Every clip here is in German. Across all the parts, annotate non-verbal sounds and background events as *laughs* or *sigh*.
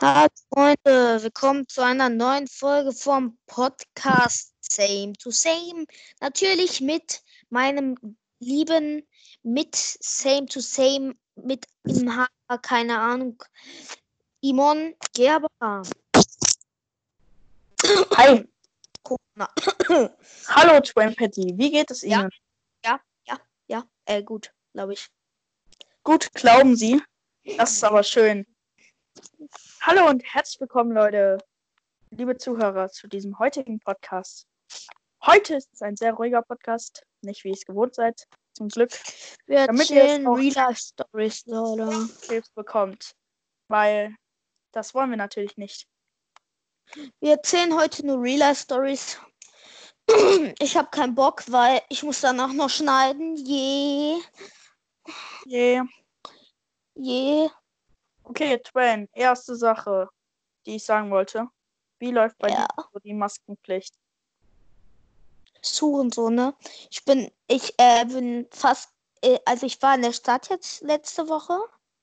Hallo Freunde, willkommen zu einer neuen Folge vom Podcast Same to Same. Natürlich mit meinem lieben, mit Same to Same, mit im Haar, keine Ahnung, Imon Gerber. Hi. Hallo Twampatty, wie geht es Ja. Ihnen? Ja, ja, ja, äh, gut, glaube ich. Gut, glauben Sie. Das ist aber schön. Hallo und herzlich willkommen, Leute, liebe Zuhörer, zu diesem heutigen Podcast. Heute ist es ein sehr ruhiger Podcast, nicht wie ihr es gewohnt seid, zum Glück, Wir Damit erzählen auch- Real Life Stories, Leute. Krebs bekommt. Weil das wollen wir natürlich nicht. Wir erzählen heute nur Real Life Stories. *clears throat* Ich habe keinen Bock, weil ich muss danach noch schneiden. Je, Yeah. je. Okay, Twain, erste Sache, die ich sagen wollte. Wie läuft bei Ja. dir so die Maskenpflicht? Suchen so, ne? Ich bin, ich äh, bin fast, äh, also ich war in der Stadt jetzt letzte Woche,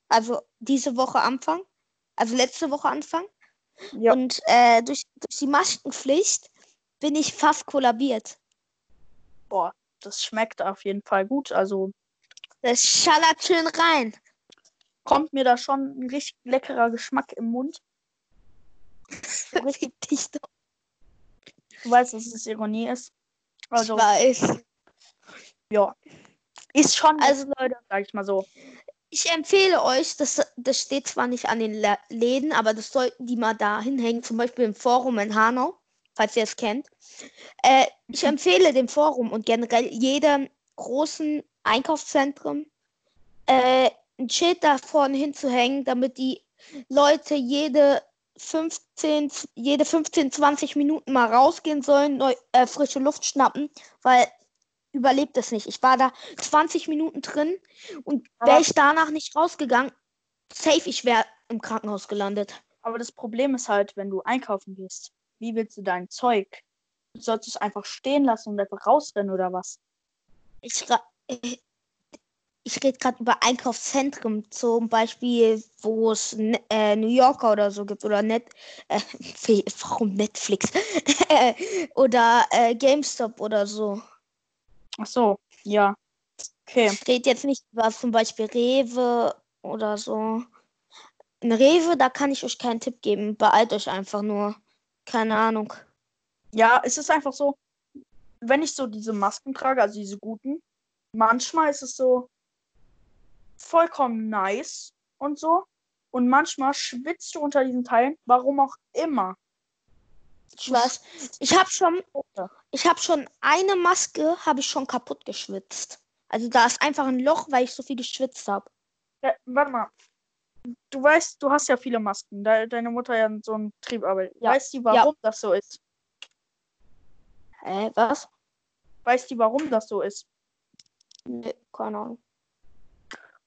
also diese Woche Anfang, also letzte Woche Anfang. Ja. Und äh, durch, durch die Maskenpflicht bin ich fast kollabiert. Boah, das schmeckt auf jeden Fall gut. Also Das schallert schön rein. Kommt mir da schon ein richtig leckerer Geschmack im Mund. *laughs* Richtig dicht. Du weißt, dass es Ironie ist. Also, ich weiß. ja. Ist schon, Also Leute, sag ich mal so. Ich empfehle euch, das, das steht zwar nicht an den Lä- Läden, aber das sollten die mal da hinhängen, zum Beispiel im Forum in Hanau, falls ihr es kennt. Äh, ich empfehle dem Forum und generell jedem großen Einkaufszentrum äh, ein Schild da vorne hinzuhängen, damit die Leute jede 15, z- jede 15, 20 Minuten mal rausgehen sollen, neu, äh, frische Luft schnappen, weil überlebt es nicht. Ich war da 20 Minuten drin und wäre ich danach nicht rausgegangen, safe, ich wäre im Krankenhaus gelandet. Aber das Problem ist halt, wenn du einkaufen gehst, wie willst du dein Zeug? Du sollst es einfach stehen lassen und einfach rausrennen oder was? Ich, äh, ich rede gerade über Einkaufszentren, zum Beispiel, wo es äh, New Yorker oder so gibt oder Net, äh, *laughs* warum Netflix *laughs* oder äh, GameStop oder so. Ach so, ja. Okay. Ich rede jetzt nicht über zum Beispiel Rewe oder so. In Rewe, da kann ich euch keinen Tipp geben. Beeilt euch einfach nur. Keine Ahnung. Ja, es ist einfach so, wenn ich so diese Masken trage, also diese guten, manchmal ist es so vollkommen nice und so. Und manchmal schwitzt du unter diesen Teilen, warum auch immer. Ich weiß. Ich habe schon, ich habe schon eine Maske, habe ich schon kaputt geschwitzt. Also da ist einfach ein Loch, weil ich so viel geschwitzt habe. Ja, warte mal. Du weißt, du hast ja viele Masken. De deine Mutter ja so einen Betrieb arbeitet. Ja. Weißt du, warum das so ist? Äh, was? Weißt du, warum das so ist? Nee, keine Ahnung.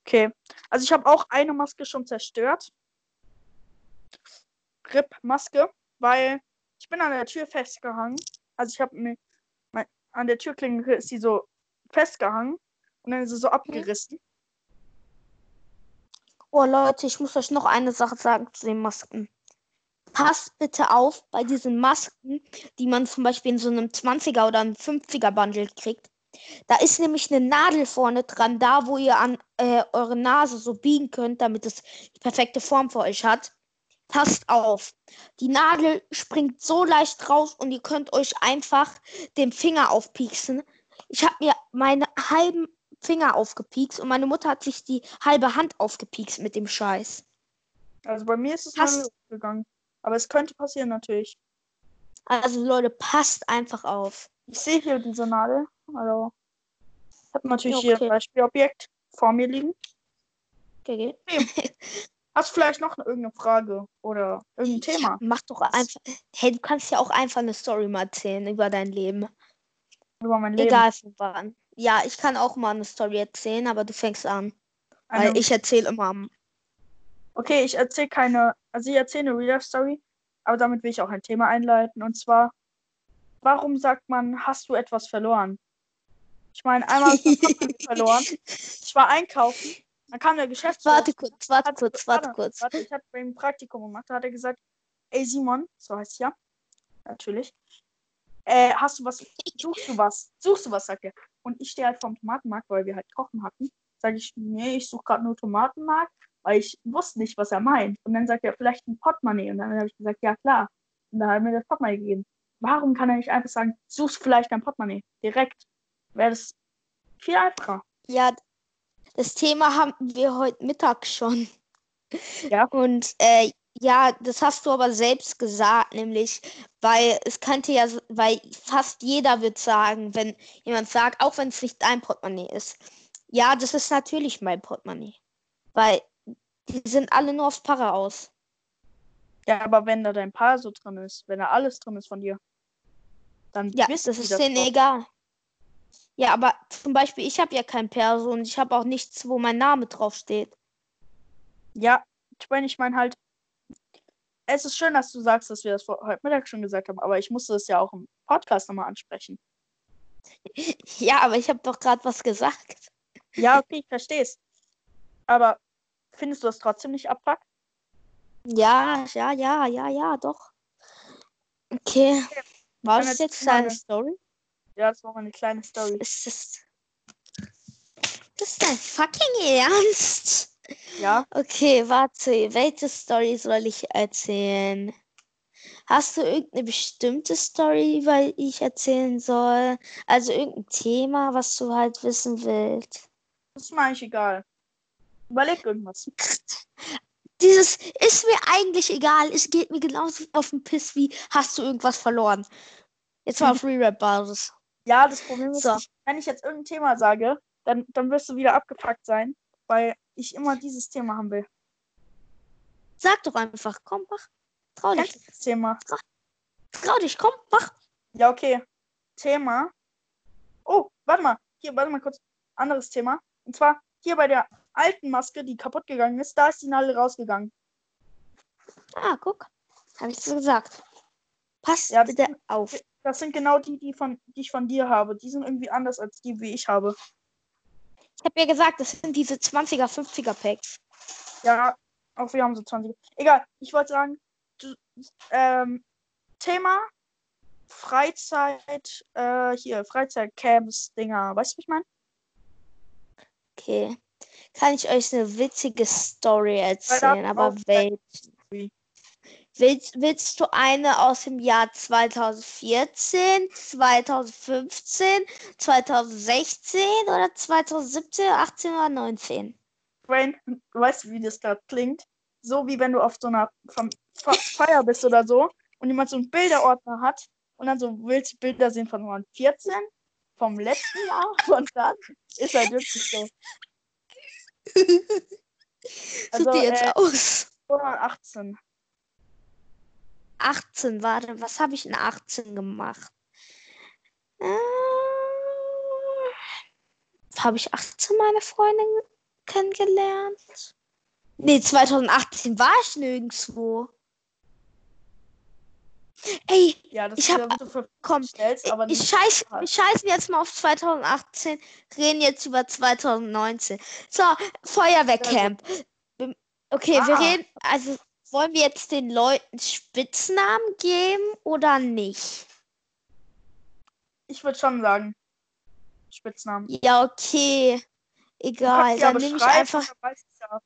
Okay. Also ich habe auch eine Maske schon zerstört. RIP-Maske, weil ich bin an der Tür festgehangen. Also ich habe mir mein, an der Türklinke ist sie so festgehangen und dann ist sie so abgerissen. Oh Leute, ich muss euch noch eine Sache sagen zu den Masken. Passt bitte auf bei diesen Masken, die man zum Beispiel in so einem 20er oder einem 50er Bundle kriegt. Da ist nämlich eine Nadel vorne dran, da wo ihr an äh, eure Nase so biegen könnt, damit es die perfekte Form für euch hat. Passt auf. Die Nadel springt so leicht raus und ihr könnt euch einfach den Finger aufpieksen. Ich habe mir meine halben Finger aufgepiekst und meine Mutter hat sich die halbe Hand aufgepiekst mit dem Scheiß. Also bei mir ist es Passt. mal gegangen. Aber es könnte passieren natürlich. Also Leute, passt einfach auf. Ich sehe hier diese Nadel. Also ich habe natürlich Ja, hier okay. ein Beispielobjekt vor mir liegen. Okay, *laughs* Hast du vielleicht noch irgendeine Frage oder irgendein Thema? Mach doch einfach. Hey, du kannst ja auch einfach eine Story mal erzählen über dein Leben. über mein Leben? Egal von wann. Ja, ich kann auch mal eine Story erzählen, aber du fängst an. Eine, Weil ich erzähle immer am. Okay, ich erzähle keine, also ich erzähle eine Real-Life-Story, aber damit will ich auch ein Thema einleiten. Und zwar, warum sagt man, hast du etwas verloren? Ich meine, einmal habe ich mein verloren. Ich war einkaufen Dann kam der Geschäftsführer. Warte kurz, warte kurz, warte kurz. Warte, ich hatte bei ihm ein Praktikum gemacht. Da hat er gesagt, ey Simon, so heißt es ja. Natürlich. Äh, hast du was? Suchst du was? Suchst du was, sagt er. Und ich stehe halt vorm Tomatenmarkt, weil wir halt Kochen hatten. Sag ich, nee, ich suche gerade nur Tomatenmarkt, weil ich wusste nicht, was er meint. Und dann sagt er, vielleicht ein Portemonnaie. Und dann habe ich gesagt, ja klar. Und dann hat er mir das Portemonnaie gegeben. Warum kann er nicht einfach sagen, suchst vielleicht ein Portemonnaie? Direkt. Wäre das viel einfacher. Ja, das Thema haben wir heute Mittag schon. Ja. Und äh, ja, das hast du aber selbst gesagt, nämlich, weil es könnte ja, weil fast jeder wird sagen, wenn jemand sagt, auch wenn es nicht dein Portemonnaie ist, ja, das ist natürlich mein Portemonnaie. Weil die sind alle nur aufs Para aus. Ja, aber wenn da dein Paar so drin ist, wenn da alles drin ist von dir, dann Ja, das ist das denen egal. Ja, aber zum Beispiel, ich habe ja kein Perso und ich habe auch nichts, wo mein Name draufsteht. Ja, ich meine, ich meine halt, es ist schön, dass du sagst, dass wir das vor, heute Mittag schon gesagt haben, aber ich musste es ja auch im Podcast nochmal ansprechen. *laughs* Ja, aber ich habe doch gerade was gesagt. Ja, okay, ich verstehe es. Aber findest du das trotzdem nicht abfuck? Ja, ja, ja, ja, ja, doch. Okay. War Dann das jetzt deine eine- Story? Ja, das war eine kleine Story. Ist das. Das ist dein fucking Ernst? Ja, Okay, warte. Welche Story soll ich erzählen? Hast du irgendeine bestimmte Story, weil ich erzählen soll? Also irgendein Thema, was du halt wissen willst? das ist mir eigentlich egal. Überleg irgendwas. *laughs* Dieses ist mir eigentlich egal. Es geht mir genauso auf den Piss wie hast du irgendwas verloren. Jetzt mal auf *laughs* Re-Rap-Basis. Ja, das Problem ist, So. wenn ich jetzt irgendein Thema sage, dann, dann wirst du wieder abgefuckt sein, weil ich immer dieses Thema haben will. Sag doch einfach, komm, mach. Trau dich. Das Thema? Trau dich, komm, mach. Ja, okay. Thema. Oh, warte mal. Hier, warte mal kurz. Anderes Thema. Und zwar hier bei der alten Maske, die kaputt gegangen ist, da ist die Nadel rausgegangen. Ah, guck. Hab ich so gesagt. Pass Ja, bitte auf. Das sind genau die, die, von, die ich von dir habe. Die sind irgendwie anders als die, wie ich habe. Ich hab ja gesagt, das sind diese 20er, 50er Packs. Ja, auch wir haben so 20. Egal, ich wollte sagen, du, ähm, Thema Freizeit, äh, hier, Freizeitcamps, Dinger, weißt du, wie ich meine? Okay. Kann ich euch eine witzige Story erzählen, aber welche? Willst, willst du eine aus dem Jahr 2014, 2015, 2016 oder 2017, 18 oder 19? Brain, du weißt, wie das gerade klingt? So wie wenn du auf so einer Feier bist oder so und jemand so einen Bilderordner hat und dann so willst du Bilder sehen von 2014, vom letzten Jahr *laughs* und dann ist halt wirklich so. *laughs* Also, Sieht die jetzt äh, aus? 2018. 18, warte, was habe ich in 18 gemacht? Äh, habe ich 18 meine Freundin kennengelernt? Nee, 2018 war ich nirgendwo. Ey, Ja, das Ich ist hab- ja so für komm, stellst, aber ich scheiß, halt. wir scheißen jetzt mal auf 2018, reden jetzt über 2019. So, Feuerwehrcamp. Wir- Okay, wir Ah. reden, also wollen wir jetzt den Leuten Spitznamen geben oder nicht? Ich würde schon sagen. Spitznamen. Ja, okay. Egal, ja dann nehme ich einfach, ja.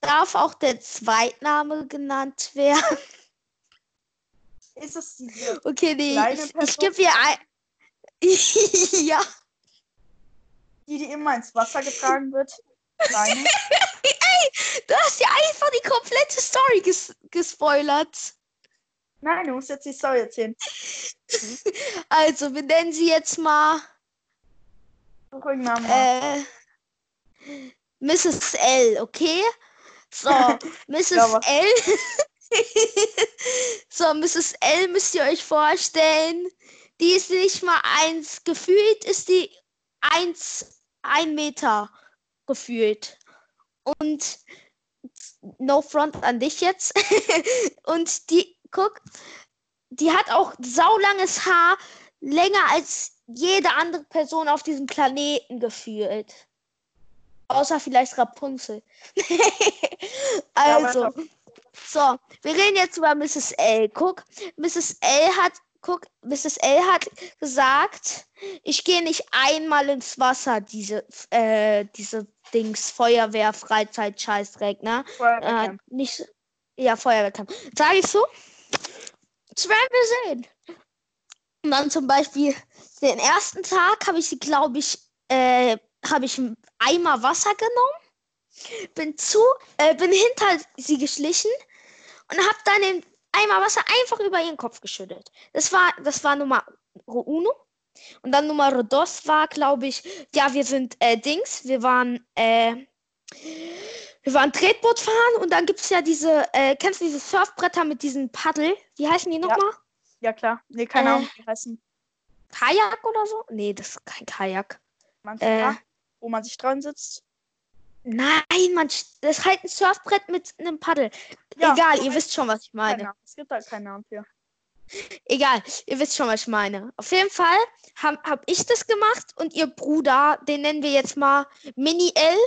darf auch der Zweitname genannt werden. *laughs* Ist es diese Okay, nee, ich, ich Person? gebe ihr ein. *laughs* ja, die, die immer ins Wasser getragen wird? Kleine? *laughs* du hast ja einfach die komplette Story ges gespoilert. Nein, du musst jetzt die Story erzählen. *laughs* Also, wir nennen sie jetzt mal irgendeinen Namen. äh, Mrs. L, okay? So, *laughs* Mrs. L. so, Mrs. L müsst ihr euch vorstellen. Die ist nicht mal eins. Gefühlt ist die eins, ein Meter gefühlt. Und no front an dich jetzt. *laughs* Und die, guck, die hat auch saulanges Haar, länger als jede andere Person auf diesem Planeten gefühlt. Außer vielleicht Rapunzel. *laughs* also, so, wir reden jetzt über Mrs. L. Guck, Mrs. L hat, guck, Mrs. L hat gesagt, ich gehe nicht einmal ins Wasser, diese, äh, diese Dings, Feuerwehr, Freizeit, Scheißdreck, ne? Äh, nicht, ja, Feuerwehrkampf. Sag ich so? Das werden wir sehen. Und dann zum Beispiel den ersten Tag habe ich sie, glaube ich, äh, habe ich einen Eimer Wasser genommen, bin zu, äh, bin hinter sie geschlichen und habe dann den Eimer Wasser einfach über ihren Kopf geschüttet. Das war, das war Nummer uno. Und dann Nummer dos war, glaube ich, ja, wir sind äh, Dings, wir waren, äh, wir waren Tretboot fahren und dann gibt es ja diese, äh, kennst du diese Surfbretter mit diesen Paddel? Wie heißen die Ja. nochmal? Ja, klar. Nee, keine Äh. Ahnung, wie die heißen. Kajak oder so? Nee, das ist kein Kajak. Du, Äh. da, wo man sich dran sitzt? Nein, man, das ist halt ein Surfbrett mit einem Paddel. Ja, Egal, ihr wisst schon, was ich meine. Es gibt halt keinen Namen für. Egal, ihr wisst schon, was ich meine. Auf jeden Fall habe hab ich das gemacht und ihr Bruder, den nennen wir jetzt mal Mini L,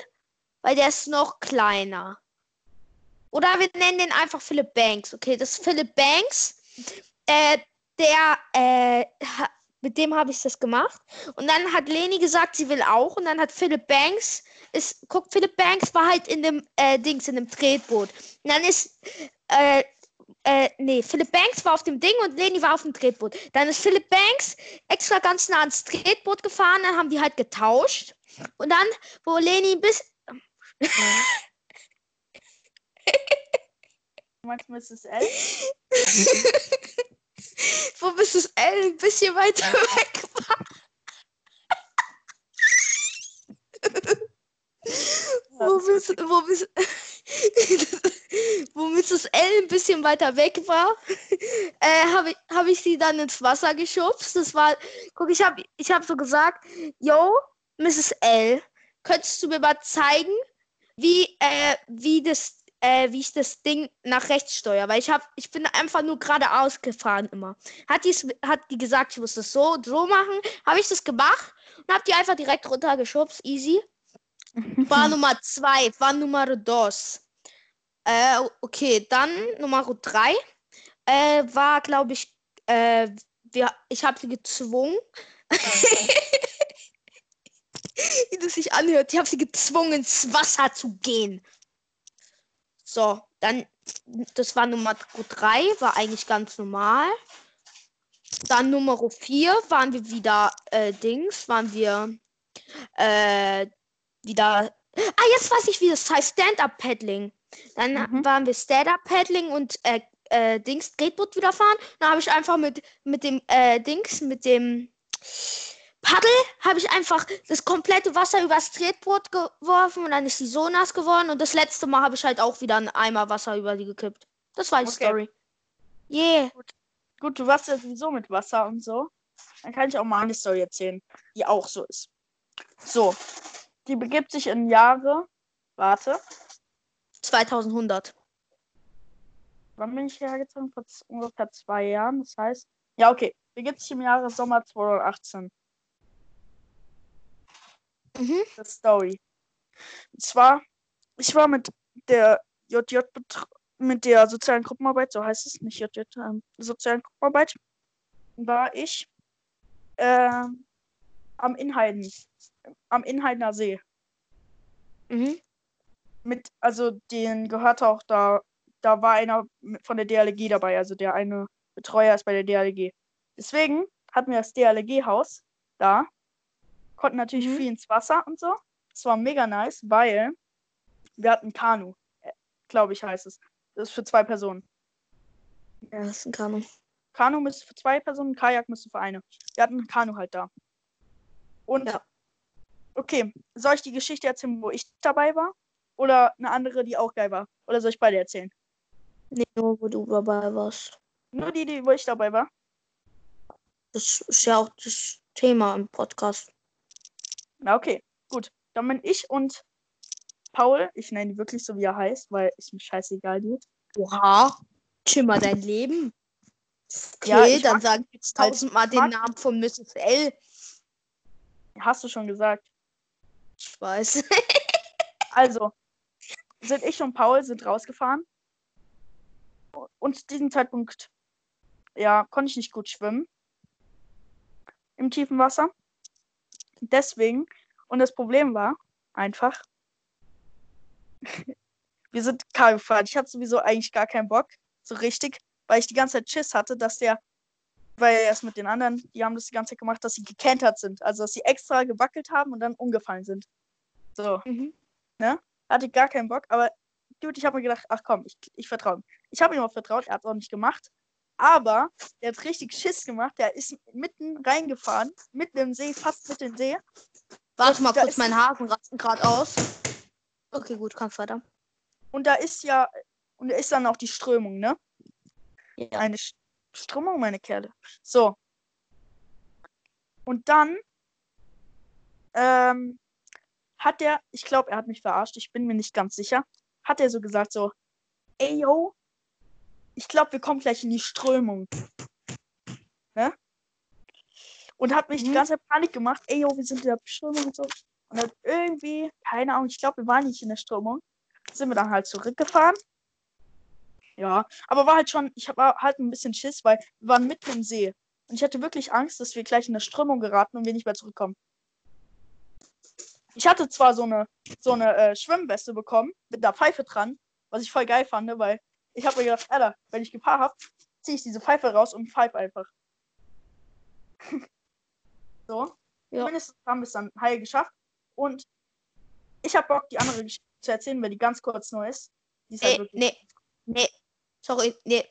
weil der ist noch kleiner. Oder wir nennen den einfach Philip Banks. Okay, das ist Philip Banks. Äh, der, äh, mit dem habe ich das gemacht. Und dann hat Leni gesagt, sie will auch. Und dann hat Philip Banks, ist, guck, Philip Banks war halt in dem äh, Dings, in dem Tretboot. Und dann ist, äh, äh, nee, Philip Banks war auf dem Ding und Leni war auf dem Tretboot. Dann ist Philip Banks extra ganz nah ans Tretboot gefahren, dann haben die halt getauscht. Und dann, wo Leni bis. *laughs* Du meinst Mrs. L? *laughs* wo bis das L ein bisschen weiter *laughs* weg war. Wo bis, wo bis, *laughs* wo Mrs. L ein bisschen weiter weg war, *laughs* äh, habe ich, hab ich sie dann ins Wasser geschubst. Das war, guck, ich habe ich hab so gesagt, yo, Mrs. L, könntest du mir mal zeigen, wie, äh, wie das, äh, wie ich das Ding nach rechts steuere? Weil ich habe, ich bin einfach nur geradeaus gefahren immer. Hat, die's, hat die gesagt, ich muss das so, so machen, habe ich das gemacht und habe die einfach direkt runtergeschubst, easy. War *laughs* Nummer zwei, war Nummer dos. Äh, okay, dann Nummer drei äh, war, glaube ich, äh, wir, ich habe sie gezwungen. *laughs* Wie das sich anhört. Ich habe sie gezwungen, ins Wasser zu gehen. So, dann, das war Nummer drei, war eigentlich ganz normal. Dann Nummer vier waren wir wieder, äh, Dings, waren wir, äh, wieder. Ah, jetzt weiß ich, wie das heißt. Stand-up-Paddling. Dann Mhm. waren wir Stand-up-Paddling und äh, äh, Dings Tretboot wieder fahren. Dann habe ich einfach mit, mit dem äh, Dings, mit dem Paddel, habe ich einfach das komplette Wasser übers Tretboot geworfen und dann ist sie so nass geworden. Und das letzte Mal habe ich halt auch wieder einen Eimer Wasser über sie gekippt. Das war die Okay. Story. Yeah. Gut, du warst ja sowieso mit Wasser und so. Dann kann ich auch mal eine Story erzählen, die auch so ist. So, die begibt sich in Jahre. Warte, 2100. wann bin ich hierher gezogen? Vor ungefähr zwei Jahren. Das heißt, ja, okay, begibt sich im Jahre Sommer 2018. Mhm. Das Story. Und zwar, ich war mit der JJ mit der sozialen Gruppenarbeit, so heißt es, nicht JJ, ähm, sozialen Gruppenarbeit, war ich ähm, am Inhalten, am Inhaltener See. Mhm. Mit, also den gehört auch da, da war einer von der DLG dabei, also der eine Betreuer ist bei der DLG. Deswegen hatten wir das DLG-Haus da, konnten natürlich Mhm. viel ins Wasser und so. Es war mega nice, weil wir hatten Kanu, glaube ich heißt es. Das ist für zwei Personen. Ja, das ist ein Kanon. Kanu müsste für zwei Personen, Kajak müsste für eine. Wir hatten ein Kanu halt da. Und Ja. Okay, soll ich die Geschichte erzählen, wo ich dabei war? Oder eine andere, die auch geil war? Oder soll ich beide erzählen? Nee, nur wo du dabei warst. Nur die, die, wo ich dabei war. Das ist ja auch das Thema im Podcast. Na, okay, gut. Dann bin ich und Paul, ich nenne ihn wirklich so, wie er heißt, weil ist mir scheißegal, die. Oha. Chill mal dein Leben. Okay, Ja, dann sag jetzt tausendmal den Namen von Mrs. L. Hast du schon gesagt. Weiß. Also, sind ich und Paul sind rausgefahren. Und zu diesem Zeitpunkt, ja, konnte ich nicht gut schwimmen. Im tiefen Wasser. Deswegen, und das Problem war einfach, *laughs* wir sind Kar gefahren. Ich hatte sowieso eigentlich gar keinen Bock, so richtig, weil ich die ganze Zeit Schiss hatte, dass der, weil erst mit den anderen, die haben das die ganze Zeit gemacht, dass sie gekentert sind. Also, dass sie extra gewackelt haben und dann umgefallen sind. So, Mhm. ne? Hatte gar keinen Bock, aber Dude, ich habe mir gedacht, ach komm, ich, ich vertraue ihm. Ich habe ihm auch vertraut, er hat es auch nicht gemacht. Aber der hat richtig Schiss gemacht. Der ist mitten reingefahren, mitten im See, fast mit dem See. Warte mal Da kurz, mein Hasen rasten gerade aus. Okay, gut, kannst weiter. Und da ist ja, und da ist dann auch die Strömung, ne? Ja. Eine Strömung, meine Kerle. So. Und dann ähm, hat der, ich glaube, er hat mich verarscht, ich bin mir nicht ganz sicher, hat er so gesagt, so, ey yo, ich glaube, wir kommen gleich in die Strömung. Ne? Und hat mich die Mhm. ganze Zeit Panik gemacht, ey yo, wir sind in der Strömung und so. Und dann irgendwie, keine Ahnung, ich glaube, wir waren nicht in der Strömung. Sind wir dann halt zurückgefahren. Ja, aber war halt schon, ich habe halt ein bisschen Schiss, weil wir waren mitten im See. Und ich hatte wirklich Angst, dass wir gleich in der Strömung geraten und wir nicht mehr zurückkommen. Ich hatte zwar so eine, so eine äh, Schwimmweste bekommen, mit einer Pfeife dran, was ich voll geil fand, ne, weil ich habe mir gedacht, Alter, wenn ich Gefahr habe, ziehe ich diese Pfeife raus und pfeife einfach. *laughs* so. Ja. Mindestens haben wir es dann heil geschafft. Und ich habe Bock, die andere Geschichte zu erzählen, weil die ganz kurz nur ist. Die ist halt Nee, wirklich nee, nee. Sorry, nee,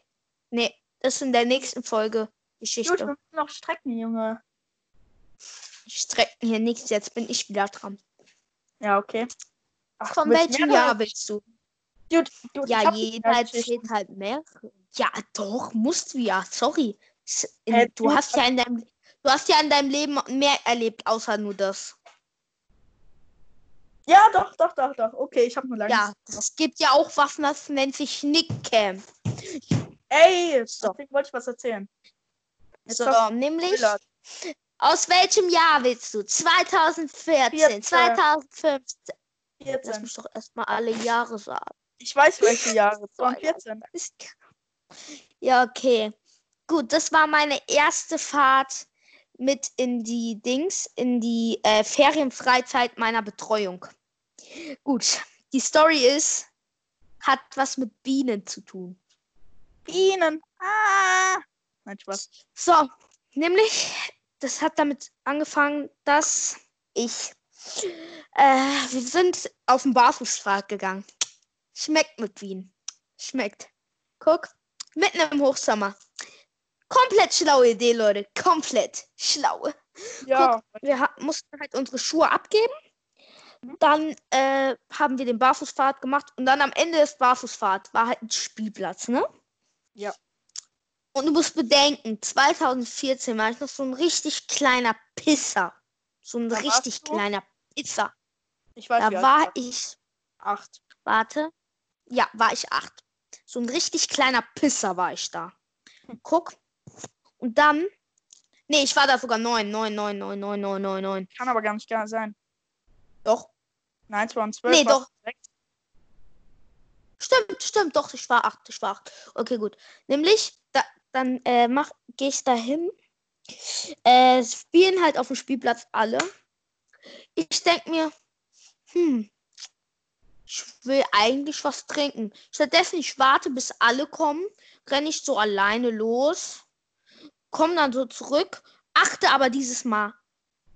nee. Das ist in der nächsten Folge Gut, wir Geschichte. müssen noch strecken, Junge. Strecken hier nichts, jetzt bin ich wieder dran. Ja, okay. Ach, Von welchem Jahr willst du? Dude, dude, ich Ja, jeder erzählt halt mehr. Ja, doch, musst du ja. Sorry. In- Hä, du du- hast ja in deinem du hast ja in deinem Leben mehr erlebt, außer nur das. Ja, doch, doch, doch, doch. Okay, ich habe nur lange. Ja, es gibt ja auch Waffen, das nennt sich Nickcam. Ey, So. deswegen wollte ich was erzählen. Jetzt So, nämlich gespoilert. aus welchem Jahr willst du? 2014, 14. 2015. Lass 14. mich doch erstmal alle Jahre sagen. Ich weiß, welche Jahre. Es So, waren ja. 14. Ist- Ja, okay. Gut, das war meine erste Fahrt mit in die Dings, in die äh, Ferienfreizeit meiner Betreuung. Gut, die Story ist, hat was mit Bienen zu tun. Bienen. Ah! Nein, Spaß. So, nämlich, das hat damit angefangen, dass ich, äh, wir sind auf den Barfußpfad gegangen. Schmeckt mit Bienen. Schmeckt. Guck, mitten im Hochsommer. Komplett schlaue Idee, Leute. Komplett schlaue. Ja, Wir ha mussten halt unsere Schuhe abgeben. Mhm. Dann äh, haben wir den Barfußpfad gemacht und dann am Ende des Barfußpfad war halt ein Spielplatz, ne? Ja. Und du musst bedenken, 2014 war ich noch so ein richtig kleiner Pisser. So ein Da richtig kleiner Pisser. ich weiß, Da alt war du ich. Acht. warte, ja, war ich acht. So ein richtig kleiner Pisser war ich da. Guck. Und dann, nee, ich war da sogar neun, neun, neun, neun, neun, neun, neun, neun. Kann aber gar nicht sein. Doch, Nein, es waren zwölf. Nee, doch. direkt. Stimmt, stimmt, doch, ich war acht, ich war acht. Okay, gut. Nämlich, da, dann äh, gehe ich da hin. Äh, spielen halt auf dem Spielplatz alle. Ich denke mir, hm, ich will eigentlich was trinken. Stattdessen, ich warte, bis alle kommen, renne ich so alleine los, komme dann so zurück, achte aber dieses Mal,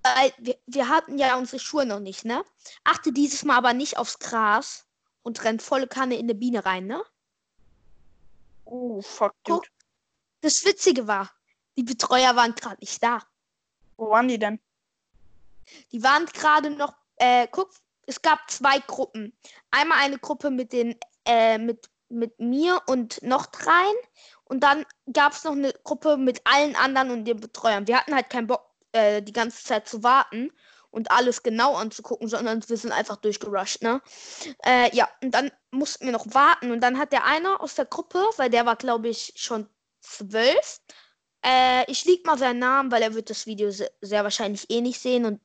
weil wir, wir hatten ja unsere Schuhe noch nicht, ne? Achte dieses Mal aber nicht aufs Gras und rennt volle Kanne in eine Biene rein, ne? Oh, fuck, Guck. dude. Das Witzige war, die Betreuer waren gerade nicht da. Wo waren die denn? Die waren gerade noch, äh, guck, es gab zwei Gruppen. Einmal eine Gruppe mit den, äh, mit, mit mir und noch dreien. Und dann gab es noch eine Gruppe mit allen anderen und den Betreuern. Wir hatten halt keinen Bock, äh, die ganze Zeit zu warten und alles genau anzugucken, sondern wir sind einfach durchgerusht, ne? Äh, ja, und dann mussten wir noch warten. Und dann hat der eine aus der Gruppe, weil der war, glaube ich, schon zwölf, äh, ich lieg mal seinen Namen, weil er wird das Video se sehr wahrscheinlich eh nicht sehen und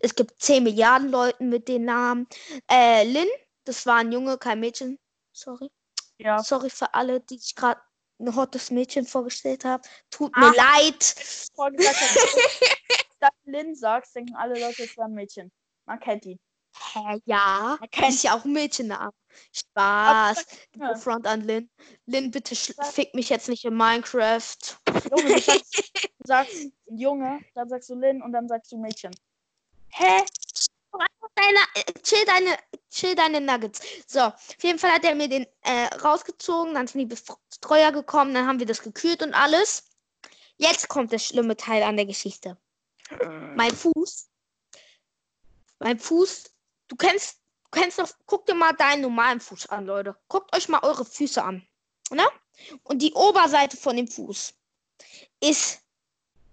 es gibt 10 Milliarden Leuten mit den Namen. Äh, Lin, das war ein Junge, kein Mädchen. Sorry. Ja. Sorry für alle, die sich gerade ein hottes Mädchen vorgestellt haben. Tut Ah. mir leid. *laughs* Statt Lynn sagst, denken alle Leute, es war ein Mädchen. Man kennt ihn. Hä, ja. Kennt ist ja auch ein Mädchenname. Spaß. Ja. Front an Lynn. Lynn, bitte fick mich jetzt nicht in Minecraft. Junge, du sagst, *laughs* du sagst Junge, dann sagst du Lynn und dann sagst du Mädchen. Hä? Deine, äh, chill deine, chill deine Nuggets. So, auf jeden Fall hat er mir den äh, rausgezogen, dann sind die Betreuer gekommen, dann haben wir das gekühlt und alles. Jetzt kommt der schlimme Teil an der Geschichte. Mein Fuß. Mein Fuß. Du kennst, du kennst doch, guck dir mal deinen normalen Fuß an, Leute. Guckt euch mal eure Füße an. Ne? Und die Oberseite von dem Fuß ist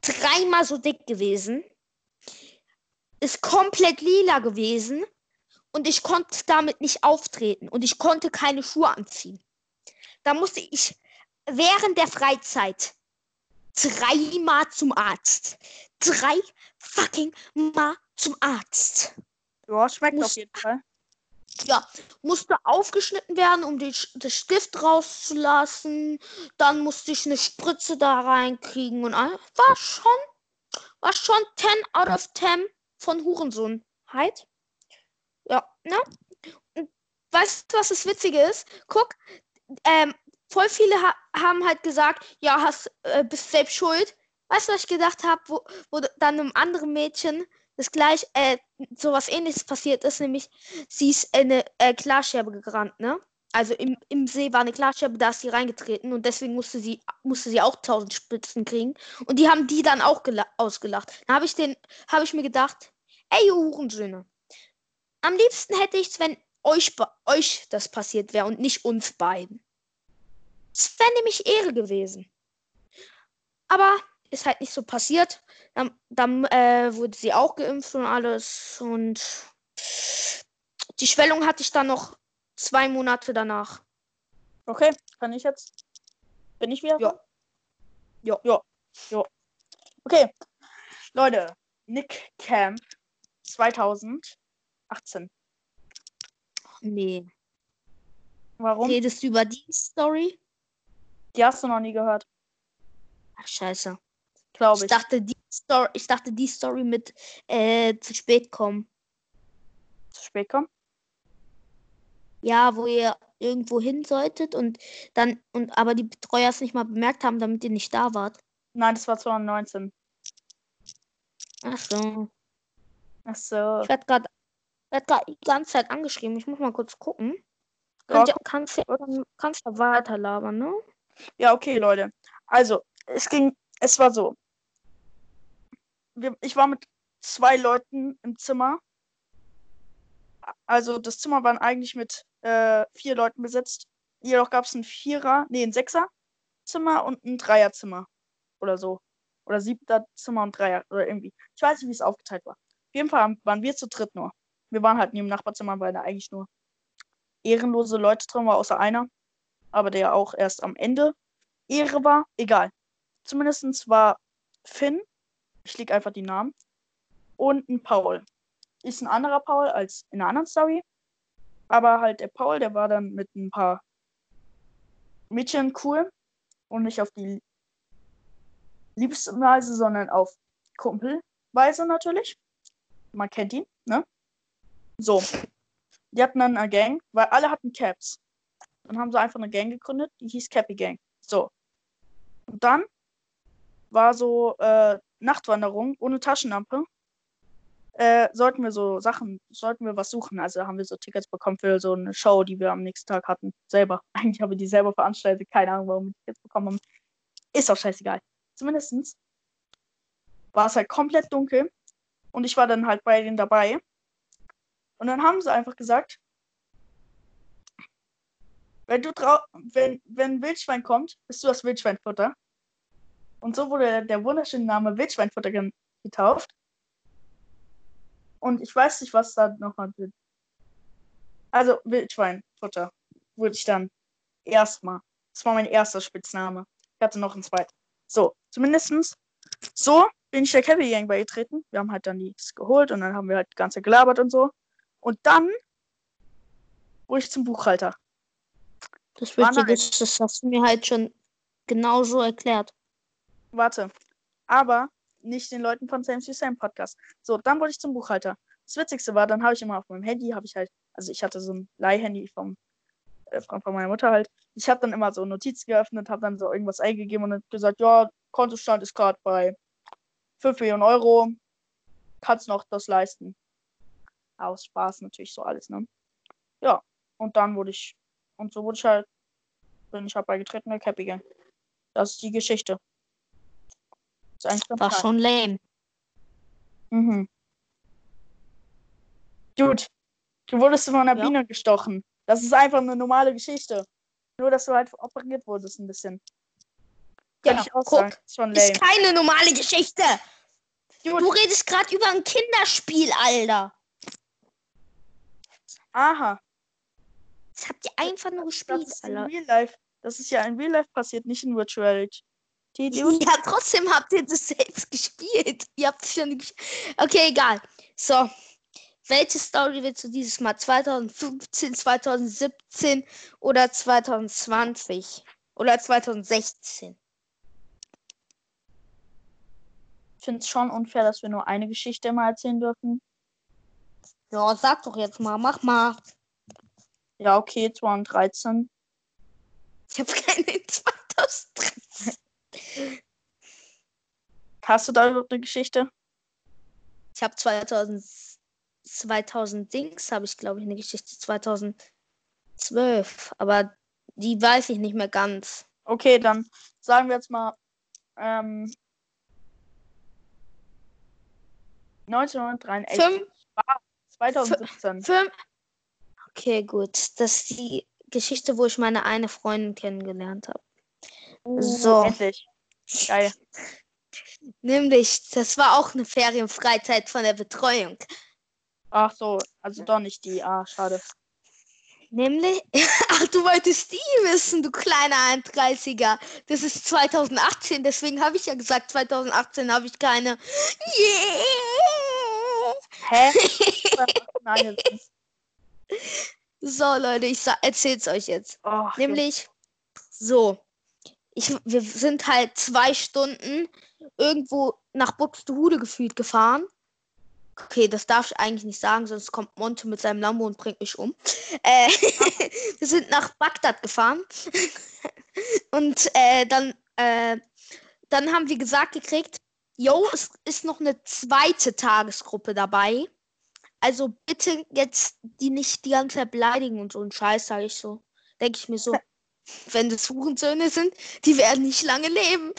dreimal so dick gewesen. Ist komplett lila gewesen. Und ich konnte damit nicht auftreten. Und ich konnte keine Schuhe anziehen. Da musste ich während der Freizeit dreimal zum Arzt. Drei fucking Mal zum Arzt. Ja, schmeckt Muss- auf jeden Fall. Ja, musste aufgeschnitten werden, um den, den Stift rauszulassen. Dann musste ich eine Spritze da reinkriegen und all. War schon, war schon 10 out of 10 von Hurensohnheit. Ja, ne? Und weißt du, was das Witzige ist? Guck, ähm, voll viele ha haben halt gesagt, ja, hast, äh, bist selbst schuld. Weißt du, was ich gedacht habe, wo, wo dann einem anderen Mädchen das gleich, äh, sowas ähnliches passiert ist, nämlich sie ist in eine äh, Glasscherbe gerannt, ne? Also im, im See war eine Glasscherbe, da ist sie reingetreten und deswegen musste sie, musste sie auch tausend Spitzen kriegen. Und die haben die dann auch gela- ausgelacht. Da habe ich den, habe ich mir gedacht, ey, ihr Hurensöhne, am liebsten hätte ich es, wenn euch, euch das passiert wäre und nicht uns beiden. Es wäre nämlich Ehre gewesen. Aber ist halt nicht so passiert. Dann, dann äh, wurde sie auch geimpft und alles. Und die Schwellung hatte ich dann noch zwei Monate danach. Okay, kann ich jetzt? Bin ich wieder? Ja. Ja, ja, ja. Okay, Leute, Nick Camp 2018. Nee. Warum? Redest du über die Story? Die hast du noch nie gehört, Ach, scheiße. glaube Ich ich. dachte, die Story, ich dachte, die Story mit äh, zu spät kommen. Zu spät kommen. Ja, wo ihr irgendwo hin solltet und dann, und aber die Betreuer es nicht mal bemerkt haben, damit ihr nicht da wart. Nein, das war 2019. Ach so. Ach so. Ich werde gerade werd grad die ganze Zeit angeschrieben. Ich muss mal kurz gucken. Ja, Könnt ihr, kannst ja, kannst ja weiter labern, ne? Ja, okay, Leute. Also, es ging, es war so. Ich war mit zwei Leuten im Zimmer. Also, das Zimmer war eigentlich mit äh, vier Leuten besetzt. Jedoch gab es ein Vierer, nee, ein Sechser-Zimmer und ein Dreierzimmer. Oder so. Oder siebter Zimmer und Dreier. Oder irgendwie. Ich weiß nicht, wie es aufgeteilt war. Auf jeden Fall waren wir zu dritt nur. Wir waren halt neben dem Nachbarzimmer, weil da eigentlich nur ehrenlose Leute drin war, außer einer. Aber der auch erst am Ende Ehre war. Egal. Zumindest war Finn, ich leg einfach die Namen, und ein Paul. Ist ein anderer Paul als in einer anderen Story. Aber halt der Paul, der war dann mit ein paar Mädchen cool. Und nicht auf die liebste Weise, sondern auf Kumpelweise natürlich. Man kennt ihn, ne? So. Die hatten dann eine Gang, weil alle hatten Caps. Dann haben sie einfach eine Gang gegründet, die hieß Cappy Gang. So. Und dann war so äh, Nachtwanderung ohne Taschenlampe. Äh, sollten wir so Sachen, sollten wir was suchen. Also haben wir so Tickets bekommen für so eine Show, die wir am nächsten Tag hatten. Selber. *laughs* Eigentlich haben wir die selber veranstaltet. Keine Ahnung, warum wir Tickets bekommen haben. Ist auch scheißegal. Zumindest war es halt komplett dunkel. Und ich war dann halt bei denen dabei. Und dann haben sie einfach gesagt, wenn du trau wenn, wenn ein Wildschwein kommt, bist du das Wildschweinfutter. Und so wurde der, der wunderschöne Name Wildschweinfutter getauft. Und ich weiß nicht, was da nochmal wird. Also Wildschweinfutter wurde ich dann erstmal. Das war mein erster Spitzname. Ich hatte noch einen zweiten. So, zumindestens so bin ich der Cappy Gang beigetreten. Wir haben halt dann die geholt und dann haben wir halt die ganze gelabert und so. Und dann wurde ich zum Buchhalter. Das War Wichtige ist, das hast du mir halt schon genauso erklärt. Warte. Aber nicht den Leuten von Sam Sam Podcast. So, dann wurde ich zum Buchhalter. Das Witzigste war, dann habe ich immer auf meinem Handy, habe ich halt, also ich hatte so ein Leihhandy vom, äh, von, meiner Mutter halt. Ich habe dann immer so Notizen geöffnet, habe dann so irgendwas eingegeben und gesagt, ja, Kontostand ist gerade bei 5 Millionen Euro. Kannst noch das leisten. Aus Spaß natürlich so alles, ne? Ja, und dann wurde ich, und so wurde ich halt, bin ich halt beigetreten der Cappy Gang. Das ist die Geschichte. Ist eigentlich ganz War schon lame. Mhm. Gut. Du wurdest von einer Ja. Biene gestochen. Das ist einfach eine normale Geschichte. Nur, dass du halt operiert wurdest ein bisschen. Kann Ja, ich auch guck, sagen. Ist. Ist keine normale Geschichte. Gut. Du redest gerade über ein Kinderspiel, Alter. Aha. Das habt ihr einfach nur Das gespielt, ist in Alter. Real Life. Das ist ja in Real Life passiert, nicht in Virtuality. Ja, *laughs* trotzdem habt ihr das selbst gespielt. Ihr habt es schon gespielt. Okay, egal. So. Welche Story willst du dieses Mal? 2015, 2017 oder 2020? Oder 2016? Ich finde es schon unfair, dass wir nur eine Geschichte immer erzählen dürfen. Ja, sag doch jetzt mal, mach mal. Ja, okay, 2013. Ich habe *laughs* keine 2013. Hast du da überhaupt eine Geschichte? Ich habe 2000, 2000 Dings, habe ich glaube ich eine Geschichte 2012, aber die weiß ich nicht mehr ganz. Okay, dann sagen wir jetzt mal ähm, 1983. Fünf, 2017. fünf. Okay, gut. Das ist die Geschichte, wo ich meine eine Freundin kennengelernt habe. So. Uh, Endlich. Geil. *laughs* Nämlich, das war auch eine Ferienfreizeit von der Betreuung. Ach so, also doch nicht die. Ah, schade. Nämlich, *laughs* ach, du wolltest die wissen, du kleiner 31er. Das ist 2018, deswegen habe ich ja gesagt, 2018 habe ich keine. Yeah! Hä? *laughs* Nein, So, Leute, ich erzähl's euch jetzt. oh, Nämlich, so. Ich, wir sind halt zwei Stunden irgendwo nach Buxtehude gefühlt gefahren. Okay, das darf ich eigentlich nicht sagen, sonst kommt Monte mit seinem Lambo und bringt mich um. Äh, *laughs* wir sind nach Bagdad gefahren. *laughs* und äh, dann, äh, dann haben wir gesagt gekriegt, yo, es ist noch eine zweite Tagesgruppe dabei. Also bitte jetzt die nicht die ganze Zeit beleidigen und so ein Scheiß, sage ich so. Denke ich mir so. *laughs* Wenn das Hurensöhne sind, die werden nicht lange leben.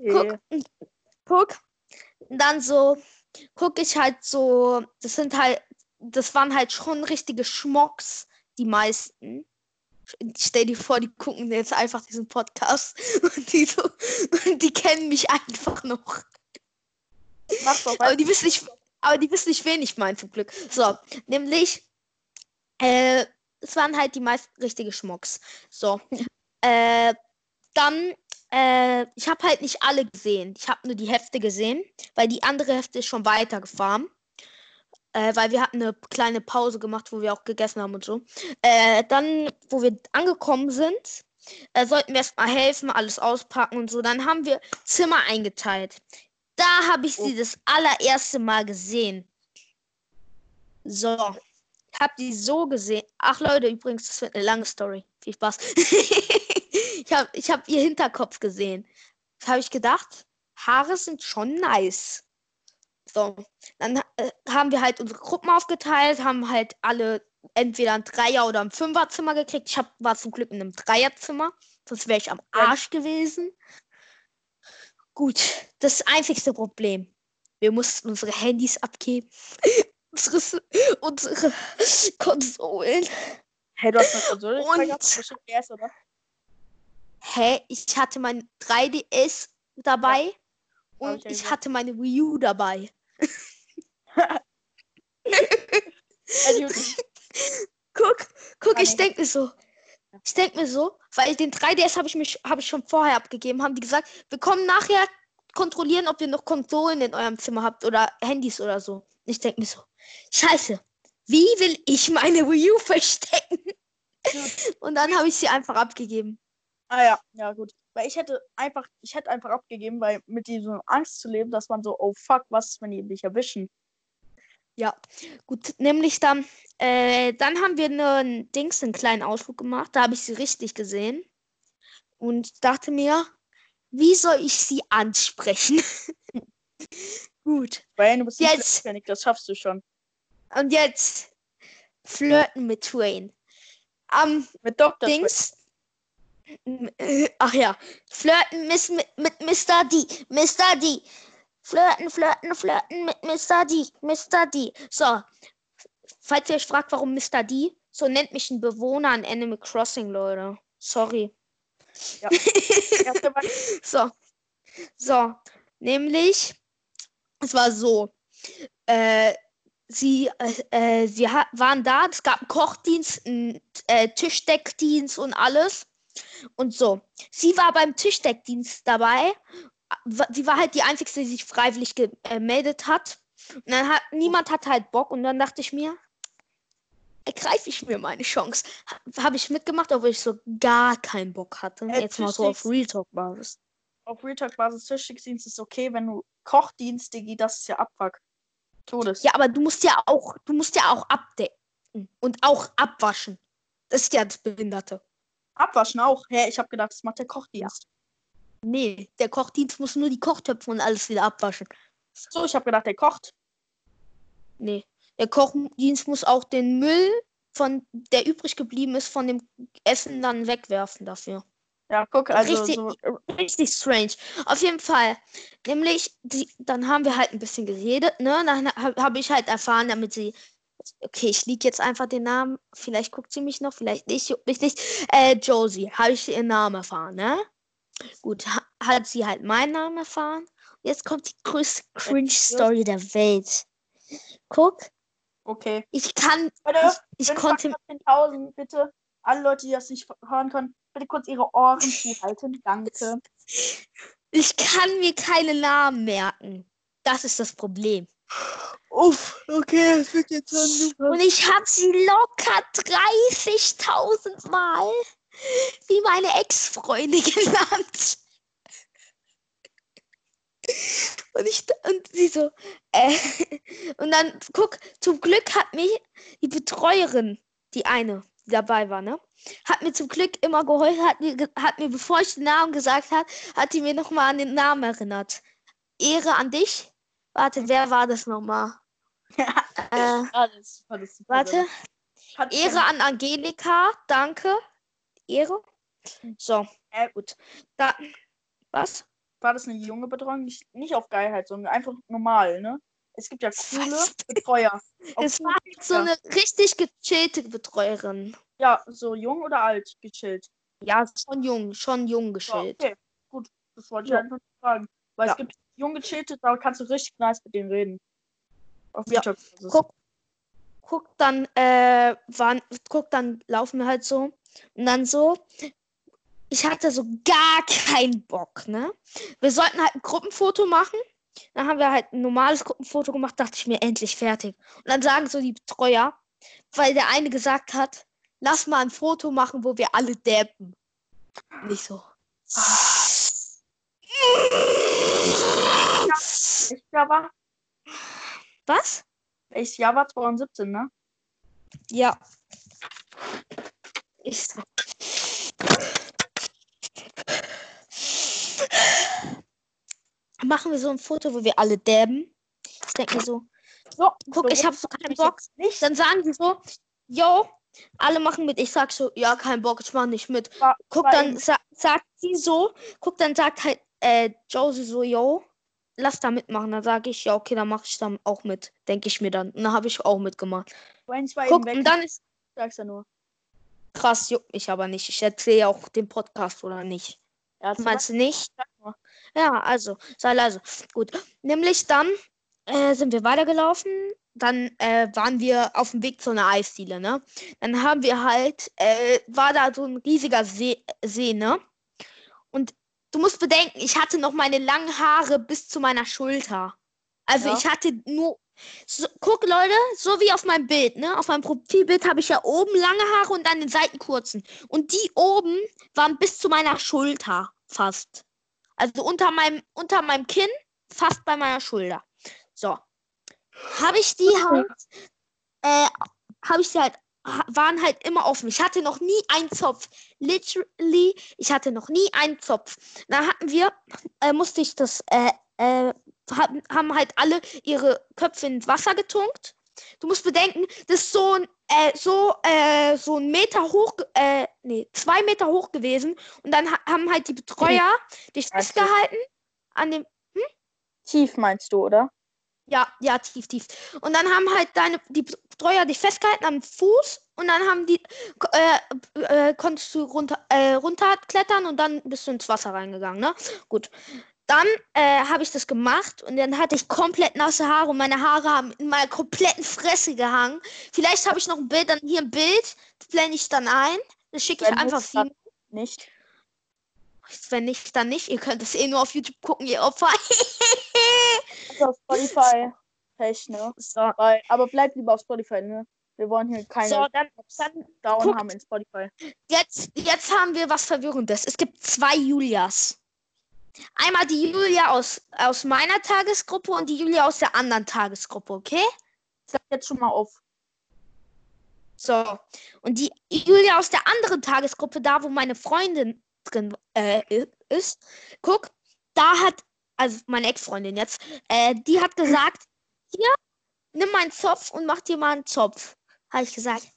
Yeah. okay. Guck, guck. Dann so, guck ich halt so, das sind halt, das waren halt schon richtige Schmocks, die meisten. Stell dir vor, die gucken jetzt einfach diesen Podcast *laughs* und die so, und *laughs* die kennen mich einfach noch. Mach doch Aber die wissen nicht, aber die wissen nicht, wen ich meine, zum Glück. So, nämlich, äh, es waren halt die meisten richtige Schmucks. So, äh, dann, äh, ich habe halt nicht alle gesehen. Ich habe nur die Hälfte gesehen, weil die andere Hälfte ist schon weitergefahren. Äh, weil wir hatten eine kleine Pause gemacht, wo wir auch gegessen haben und so. Äh, dann, wo wir angekommen sind, äh, sollten wir erstmal helfen, alles auspacken und so. Dann haben wir Zimmer eingeteilt. Da habe ich sie das allererste Mal gesehen. So. Hab die so gesehen. Ach Leute, übrigens, das wird eine lange Story. Viel Spaß. *laughs* ich habe ich hab ihr Hinterkopf gesehen. Da habe ich gedacht, Haare sind schon nice. So, dann äh, haben wir halt unsere Gruppen aufgeteilt, haben halt alle entweder ein Dreier- oder ein Fünferzimmer gekriegt. Ich hab, war zum Glück in einem Dreierzimmer, sonst wäre ich am Arsch gewesen. Gut, das einzigste Problem. Wir mussten unsere Handys abgeben. *laughs* unsere, unsere Konsolen. Hey, du hast eine Konsole Und- gehabt? Bestimmt DS, oder? Hä? Ich hatte mein 3DS dabei hab und ich ja ich hatte meine Wii U dabei. *laughs* *laughs* Guck, guck, ich ich- denke so. Ich denke mir so, weil den 3DS habe ich mich habe ich schon vorher abgegeben, haben die gesagt, wir kommen nachher kontrollieren, ob ihr noch Konsolen in eurem Zimmer habt oder Handys oder so. Ich denke mir so, scheiße, wie will ich meine Wii U *laughs* verstecken? Und dann habe ich sie einfach abgegeben. Ah ja, ja gut. Weil ich hätte einfach, ich hätte einfach abgegeben, weil mit diesem Angst zu leben, dass man so, oh fuck, was ist, wenn die mich erwischen? Ja, gut, nämlich dann, äh, dann haben wir einen Dings, einen kleinen Ausflug gemacht. Da habe ich sie richtig gesehen und dachte mir, wie soll ich sie ansprechen? *laughs* gut. Weil du bist Jetzt- jetzt, das schaffst du schon. Und jetzt flirten mit Twain. Am Mit Dr. Dings. Äh, Ach ja. Flirten mit, mit, mit Mr. D. Mr. D. Flirten, flirten, flirten mit Mr. D. Mr. D. So. Falls ihr euch fragt, warum Mr. D, so nennt mich ein Bewohner an Animal Crossing, Leute. Sorry. Mal- *laughs* So. So. Nämlich, es war so. Äh, sie äh, äh, sie waren da, es gab einen Kochdienst, einen äh, Tischdeckdienst und alles. Und so. Sie war beim Tischdeckdienst dabei. Sie war halt die Einzige, die sich freiwillig gemeldet hat. Und dann hat niemand hat halt Bock. Und dann dachte ich mir, ergreife ich mir meine Chance. Ha Habe ich mitgemacht, obwohl ich so gar keinen Bock hatte. Äh, Jetzt mal so auf Real Talk-Basis. Auf Realtalk-Basis Tischdienst ist okay, wenn du Kochdienst, Digi, das ist ja Abfuck. Todes. Ja, aber du musst ja auch, du musst ja auch abdecken und auch abwaschen. Das ist ja das Behinderte. Abwaschen auch. Hä, ich habe gedacht, das macht der Kochdienst. Nee, der Kochdienst muss nur die Kochtöpfe und alles wieder abwaschen. So, ich habe gedacht, der kocht. Nee, der Kochdienst muss auch den Müll, von, der übrig geblieben ist, von dem Essen dann wegwerfen dafür. Ja, guck, also Richtig- so, Richtig strange. Auf jeden Fall. Nämlich, die, dann haben wir halt ein bisschen geredet, ne? Dann habe hab ich halt erfahren, damit sie. Okay, ich liege jetzt einfach den Namen. Vielleicht guckt sie mich noch, vielleicht nicht, juckt mich nicht. Äh, Josie, habe ich ihren Namen erfahren, ne? Gut, ha hat sie halt meinen Namen erfahren. Jetzt kommt die größte Cringe-Story der Welt. Guck, okay. ich kann. Leute, Ich, ich konnte. Faktor 10.000, bitte. Alle Leute, die das nicht hören können, bitte kurz ihre Ohren *laughs* zuhalten. Danke. Ich kann mir keine Namen merken. Das ist das Problem. Uff, okay, es wird jetzt schon Und ich habe sie locker 30.000 Mal wie meine Ex-Freunde genannt. Und ich und sie so, äh, und dann guck, zum Glück hat mich die Betreuerin, die eine, die dabei war, ne, hat mir zum Glück immer geholfen, hat mir, hat mir, bevor ich den Namen gesagt habe, hat die mir nochmal an den Namen erinnert. Ehre an dich. Warte, wer war das nochmal? *laughs* äh, Alles, alles warte. Ehre an Angelika, danke. Ehre. So, Äh, gut. Da, was? war das eine junge Betreuung? Nicht, nicht auf Geilheit, sondern einfach normal, ne? Es gibt ja coole? Betreuer. *laughs* Es war halt so eine richtig gechillte Betreuerin. Ja, so jung oder alt, gechillt. Ja, schon jung, schon jung Ja, gechillt. okay, gut. Das wollte ich Ja. einfach nur fragen. Weil Ja. es gibt jung gechillte, da kannst du richtig nice mit denen reden. Auf Ja. Guck, guck dann, äh, waren, guck, dann laufen wir halt so. Und dann so, ich hatte so gar keinen Bock, ne? Wir sollten halt ein Gruppenfoto machen. Dann haben wir halt ein normales Gruppenfoto gemacht, dachte ich mir, endlich fertig. Und dann sagen so die Betreuer, weil der eine gesagt hat, lass mal ein Foto machen, wo wir alle dappen. Nicht so. Jahr war? Was? Jahr war 2017, ne? Ja. Ich so. Machen wir so ein Foto, wo wir alle dabben. Ich denke mir so, So, guck, ich hab so keinen Bock. Nicht. Dann sagen die so, yo, alle machen mit. Ich sag so, ja, kein Bock, ich mach nicht mit. War- Guck, war dann sa sagt sie so, guck, dann sagt halt äh, Josie so, yo, lass da mitmachen. Dann sage ich, ja, okay, dann mach ich dann auch mit. Denke ich mir dann. Und dann habe ich auch mitgemacht. Guck, und dann ist sag's ja nur. Krass, juckt mich aber nicht. Ich erzähle ja auch den Podcast oder nicht. Ja, Meinst du nicht? Ja, also, sei leise. Gut. Nämlich dann äh, sind wir weitergelaufen. Dann äh, waren wir auf dem Weg zu einer Eisdiele, ne? Dann haben wir halt, äh, war da so ein riesiger See, See, ne? Und du musst bedenken, ich hatte noch meine langen Haare bis zu meiner Schulter. Also Ja. ich hatte nur, So, guck, Leute, so wie auf meinem Bild, ne? Auf meinem Profilbild habe ich ja oben lange Haare und an den Seiten kurzen. Und die oben waren bis zu meiner Schulter fast. Also unter meinem, unter meinem Kinn, fast bei meiner Schulter. So. Habe ich die halt, äh, habe ich die halt, ha- waren halt immer offen. Ich hatte noch nie einen Zopf. Literally, ich hatte noch nie einen Zopf. Da hatten wir, äh, musste ich das, äh, äh, haben, haben halt alle ihre Köpfe ins Wasser getunkt. Du musst bedenken, das ist so ein, äh, so, äh, so ein Meter hoch, äh, nee, zwei Meter hoch gewesen. Und dann ha haben halt die Betreuer dich Meinst du? festgehalten an dem, Tief meinst du, oder? ja, ja, tief, tief. Und dann haben halt deine, die Betreuer dich festgehalten am Fuß und dann haben die, äh, äh, konntest du runter, äh, runterklettern und dann bist du ins Wasser reingegangen, ne? Gut. Dann äh, habe ich das gemacht und dann hatte ich komplett nasse Haare und meine Haare haben in meiner kompletten Fresse gehangen. Vielleicht habe ich noch ein Bild, dann hier ein Bild, das blende ich dann ein. Das schicke ich einfach Simon. Nicht. Wenn nicht, dann nicht. Ihr könnt es eh nur auf YouTube gucken, ihr Opfer. *laughs* Also auf Spotify. Pech, ne? so, aber bleib lieber auf Spotify, ne? Wir wollen hier keine so dann, dann Down guckt. haben in Spotify. Jetzt, jetzt haben wir was Verwirrendes. Es gibt zwei Julias. Einmal die Julia aus, aus meiner Tagesgruppe und die Julia aus der anderen Tagesgruppe, okay? Sag jetzt schon mal auf. So. Und die Julia aus der anderen Tagesgruppe, da wo meine Freundin drin äh, ist, guck, da hat, also meine Ex-Freundin jetzt, äh, die hat gesagt, hier, nimm meinen Zopf und mach dir mal einen Zopf. Habe ich gesagt,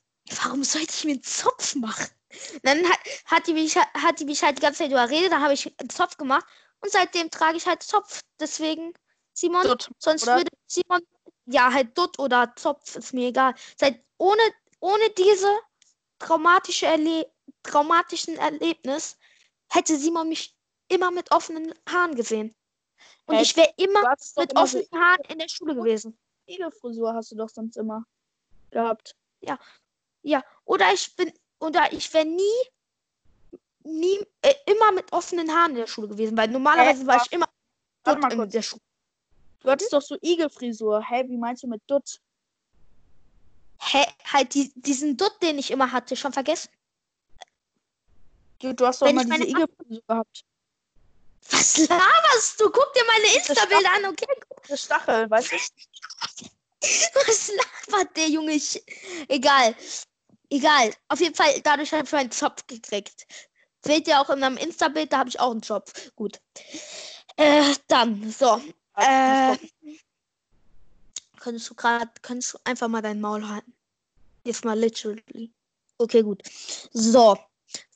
warum sollte ich mir einen Zopf machen? Dann hat, hat, die mich, hat die mich halt die ganze Zeit überredet, dann habe ich einen Zopf gemacht und seitdem trage ich halt Zopf. Deswegen, Simon, Dutt, sonst oder? würde Simon, ja, halt Dutt oder Zopf, ist mir egal. Seit, ohne, ohne diese traumatische Erle traumatischen Erlebnis hätte Simon mich immer mit offenen Haaren gesehen. Und Hä, ich wäre immer mit immer so offenen Haaren in der Schule gewesen. Egelfrisur hast du doch sonst immer gehabt. Ja, oder ich bin, oder ich wäre nie, nie, äh, immer mit offenen Haaren in der Schule gewesen, weil normalerweise war ich immer Warte mal in kurz. der Schule. Du hattest doch so Igelfrisur. Hä, wie meinst du mit Dutt? Hä, halt die, diesen Dutt, den ich immer hatte, schon vergessen. Du, du hast doch Wenn immer diese Igelfrisur gehabt. Was laberst du? Guck dir meine Insta-Bilder an, okay? Das Stachel, weißt du? *laughs* Was labert der Junge? Ich... Egal. Egal. Auf jeden Fall, dadurch habe ich meinen Zopf gekriegt. Seht ihr auch in meinem Insta-Bild, da habe ich auch einen Zopf. Gut. Äh, dann, so. Äh, könntest du gerade, könntest du einfach mal dein Maul halten? Jetzt mal literally. Okay, gut. So.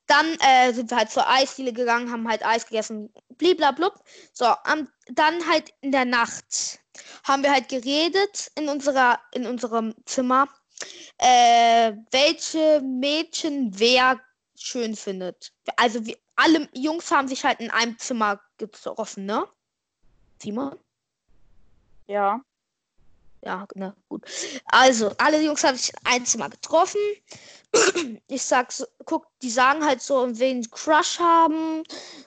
Dann äh, sind wir halt zur Eisdiele gegangen, haben halt Eis gegessen, bliblablub. So, am, dann halt in der Nacht haben wir halt geredet in unserer, in unserem Zimmer, äh, welche Mädchen wer schön findet. Also wir, alle Jungs haben sich halt in einem Zimmer getroffen, ne? Simon? Ja. Ja, ne, gut. Also, alle Jungs haben sich in einem Zimmer getroffen. *clears throat* Ich sag so, guck, die sagen halt so, wen Crush haben.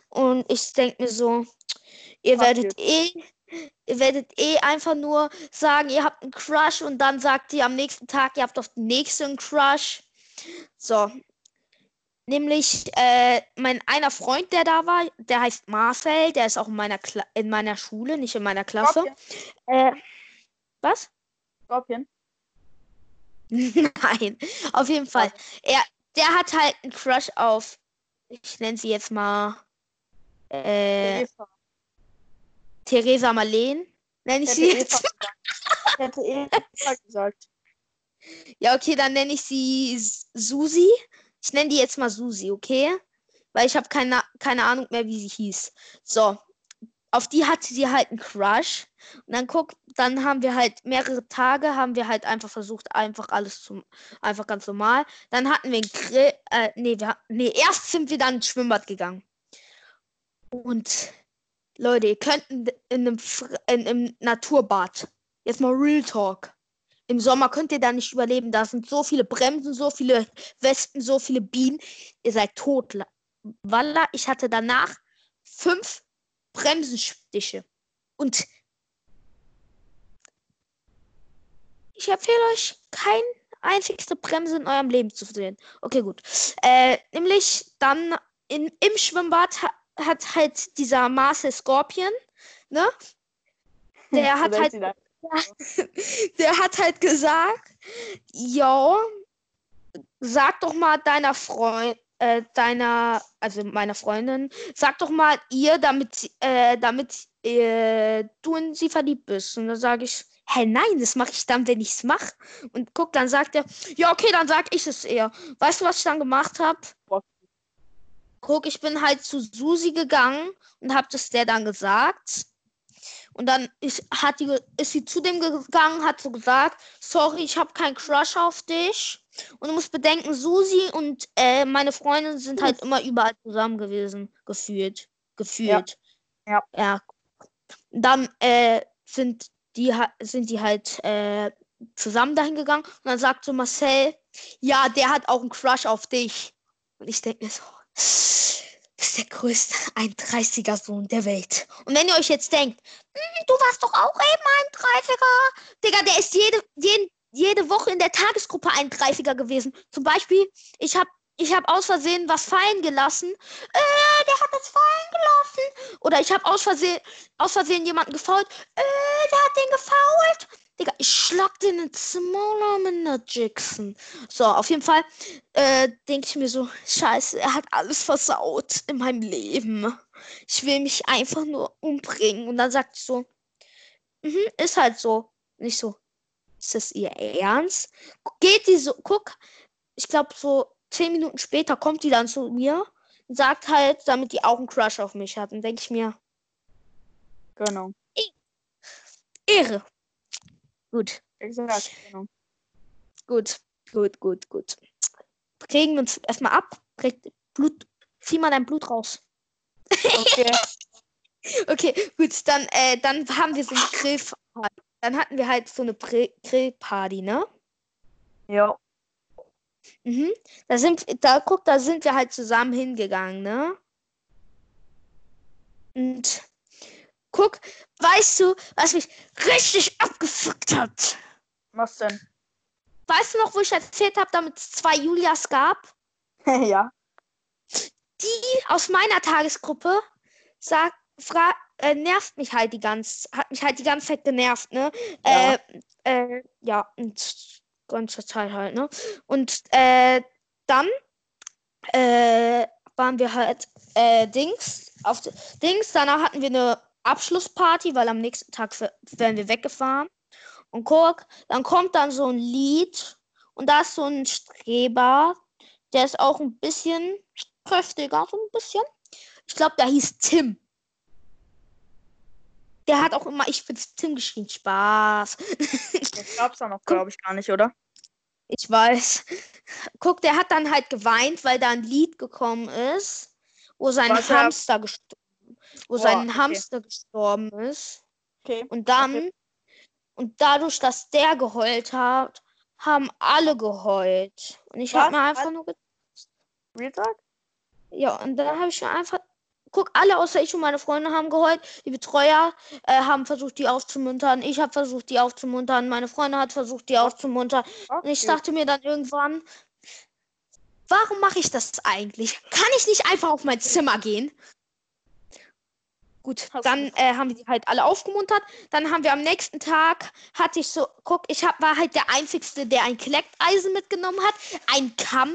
Und ich denke mir so, ihr Fuck werdet eh, ihr werdet eh einfach nur sagen, ihr habt einen Crush und dann sagt ihr am nächsten Tag, ihr habt auf den nächsten einen Crush. So. Nämlich, äh, mein einer Freund, der da war, der heißt Marcel, der ist auch in meiner, Kla in meiner Schule, nicht in meiner Klasse. Äh, was? Scorpion. *laughs* Nein, auf jeden Fall. Er, der hat halt einen Crush auf, ich nenne sie jetzt mal, äh, Eva. Theresa Marleen. Nenne ich Ich sie jetzt. Ich hätte Eva gesagt. Ja, okay, dann nenne ich sie Susi. Ich nenne die jetzt mal Susi, okay? Weil ich habe keine, keine Ahnung mehr, wie sie hieß. So, auf die hatte sie halt einen Crush. Und dann guck, dann haben wir halt mehrere Tage, haben wir halt einfach versucht, einfach alles zu, einfach ganz normal. Dann hatten wir einen Grill, äh, nee, wir, nee, erst sind wir dann ins Schwimmbad gegangen. Und Leute, ihr könnt in, in einem, in, im Naturbad, jetzt mal Real Talk. Im Sommer könnt ihr da nicht überleben. Da sind so viele Bremsen, so viele Wespen, so viele Bienen. Ihr seid tot. La- Walla, ich hatte danach fünf Bremsenstiche. Und ich empfehle euch, kein einzigste Bremse in eurem Leben zu sehen. Okay, gut. Äh, nämlich dann in, im Schwimmbad ha, hat halt dieser Marcel Scorpion, ne? Der hat halt, der, *laughs* der hat halt gesagt, yo, sag doch mal deiner Freund, äh, deiner, also meiner Freundin, sag doch mal ihr, damit, äh, damit äh, du in sie verliebt bist. Und dann sage ich, hä, nein, das mache ich dann, wenn ich es mache. Und guck, dann sagt er, ja, okay, dann sag ich es eher. Weißt du, was ich dann gemacht habe? Guck, ich bin halt zu Susi gegangen und habe das der dann gesagt. Und dann ist, hat die, ist sie zu dem gegangen, hat so gesagt, sorry, ich habe keinen Crush auf dich. Und du musst bedenken, Susi und äh, meine Freundin sind halt immer überall zusammen gewesen, gefühlt. Gefühlt. Ja. Ja. Dann äh, sind die sind die halt äh, zusammen dahin gegangen und dann sagt so Marcel, ja, der hat auch einen Crush auf dich. Und ich denke mir so, das ist der größte 31er Sohn der Welt. Und wenn ihr euch jetzt denkt, "Hm, du warst doch auch eben 31er, Digga, der ist jede, jeden, jede Woche in der Tagesgruppe 31er gewesen. Zum Beispiel, ich habe ich hab aus Versehen was fallen gelassen. Äh, der hat das fallen gelassen. Oder ich habe aus Versehen, aus Versehen jemanden gefault. Äh, der hat den gefault. Digga, ich schlag den ins Maul mit einer Jackson. So, auf jeden Fall äh, denke ich mir so, scheiße, er hat alles versaut in meinem Leben. Ich will mich einfach nur umbringen. Und dann sagt sie so, mhm, ist halt so. Nicht so, ist das ihr Ernst? Geht die so, guck, ich glaube so zehn Minuten später kommt die dann zu mir und sagt halt, damit die auch einen Crush auf mich hat. Und denke ich mir, Genau. Ehre. Gut, Exakt, genau. gut, gut, gut, gut. Regen wir uns erstmal ab. Blut, zieh mal dein Blut raus. Okay. *laughs* Okay, gut, dann, äh, dann haben wir so eine Grillparty. Dann hatten wir halt so eine Bri- Grillparty, ne? ja. Mhm. Da sind, da guck, da sind wir halt zusammen hingegangen, ne? Und guck, weißt du, was mich richtig abgefuckt hat? Was denn? Weißt du noch, wo ich erzählt habe, damit es zwei Julias gab? *laughs* ja. Die aus meiner Tagesgruppe sagt, fra äh, nervt mich halt die ganze, hat mich halt die ganze Zeit genervt, ne? Ja. Äh, äh, ja, und ganze Zeit halt, ne? Und äh, dann äh, waren wir halt äh, Dings auf Dings. Danach hatten wir eine Abschlussparty, weil am nächsten Tag w- wären wir weggefahren. Und guck, dann kommt dann so ein Lied und da ist so ein Streber, der ist auch ein bisschen kräftiger, so ein bisschen. Ich glaube, der hieß Tim. Der hat auch immer, ich bin's Tim geschrien. Spaß. *laughs* Das gab's da noch, glaube ich, gar nicht, oder? Ich weiß. Guck, der hat dann halt geweint, weil da ein Lied gekommen ist, wo sein Was. Hamster gestorben, wo Boah, sein okay. Hamster gestorben ist. Okay. Und dann, Okay. und dadurch, dass der geheult hat, haben alle geheult. Und ich habe mir einfach Was? nur ge- Real Talk? ja, und dann habe ich mir einfach guck, alle außer ich und meine Freunde haben geheult. Die Betreuer äh, haben versucht, die aufzumuntern. Ich habe versucht, die aufzumuntern. Meine Freundin hat versucht, die aufzumuntern. Und ich Okay. dachte mir dann irgendwann, warum mache ich das eigentlich? Kann ich nicht einfach auf mein Zimmer gehen? Gut, dann äh, haben wir die halt alle aufgemuntert. Dann haben wir am nächsten Tag, hatte ich so, guck, ich hab, war halt der Einzige, der ein Kleckeisen mitgenommen hat, ein Kamm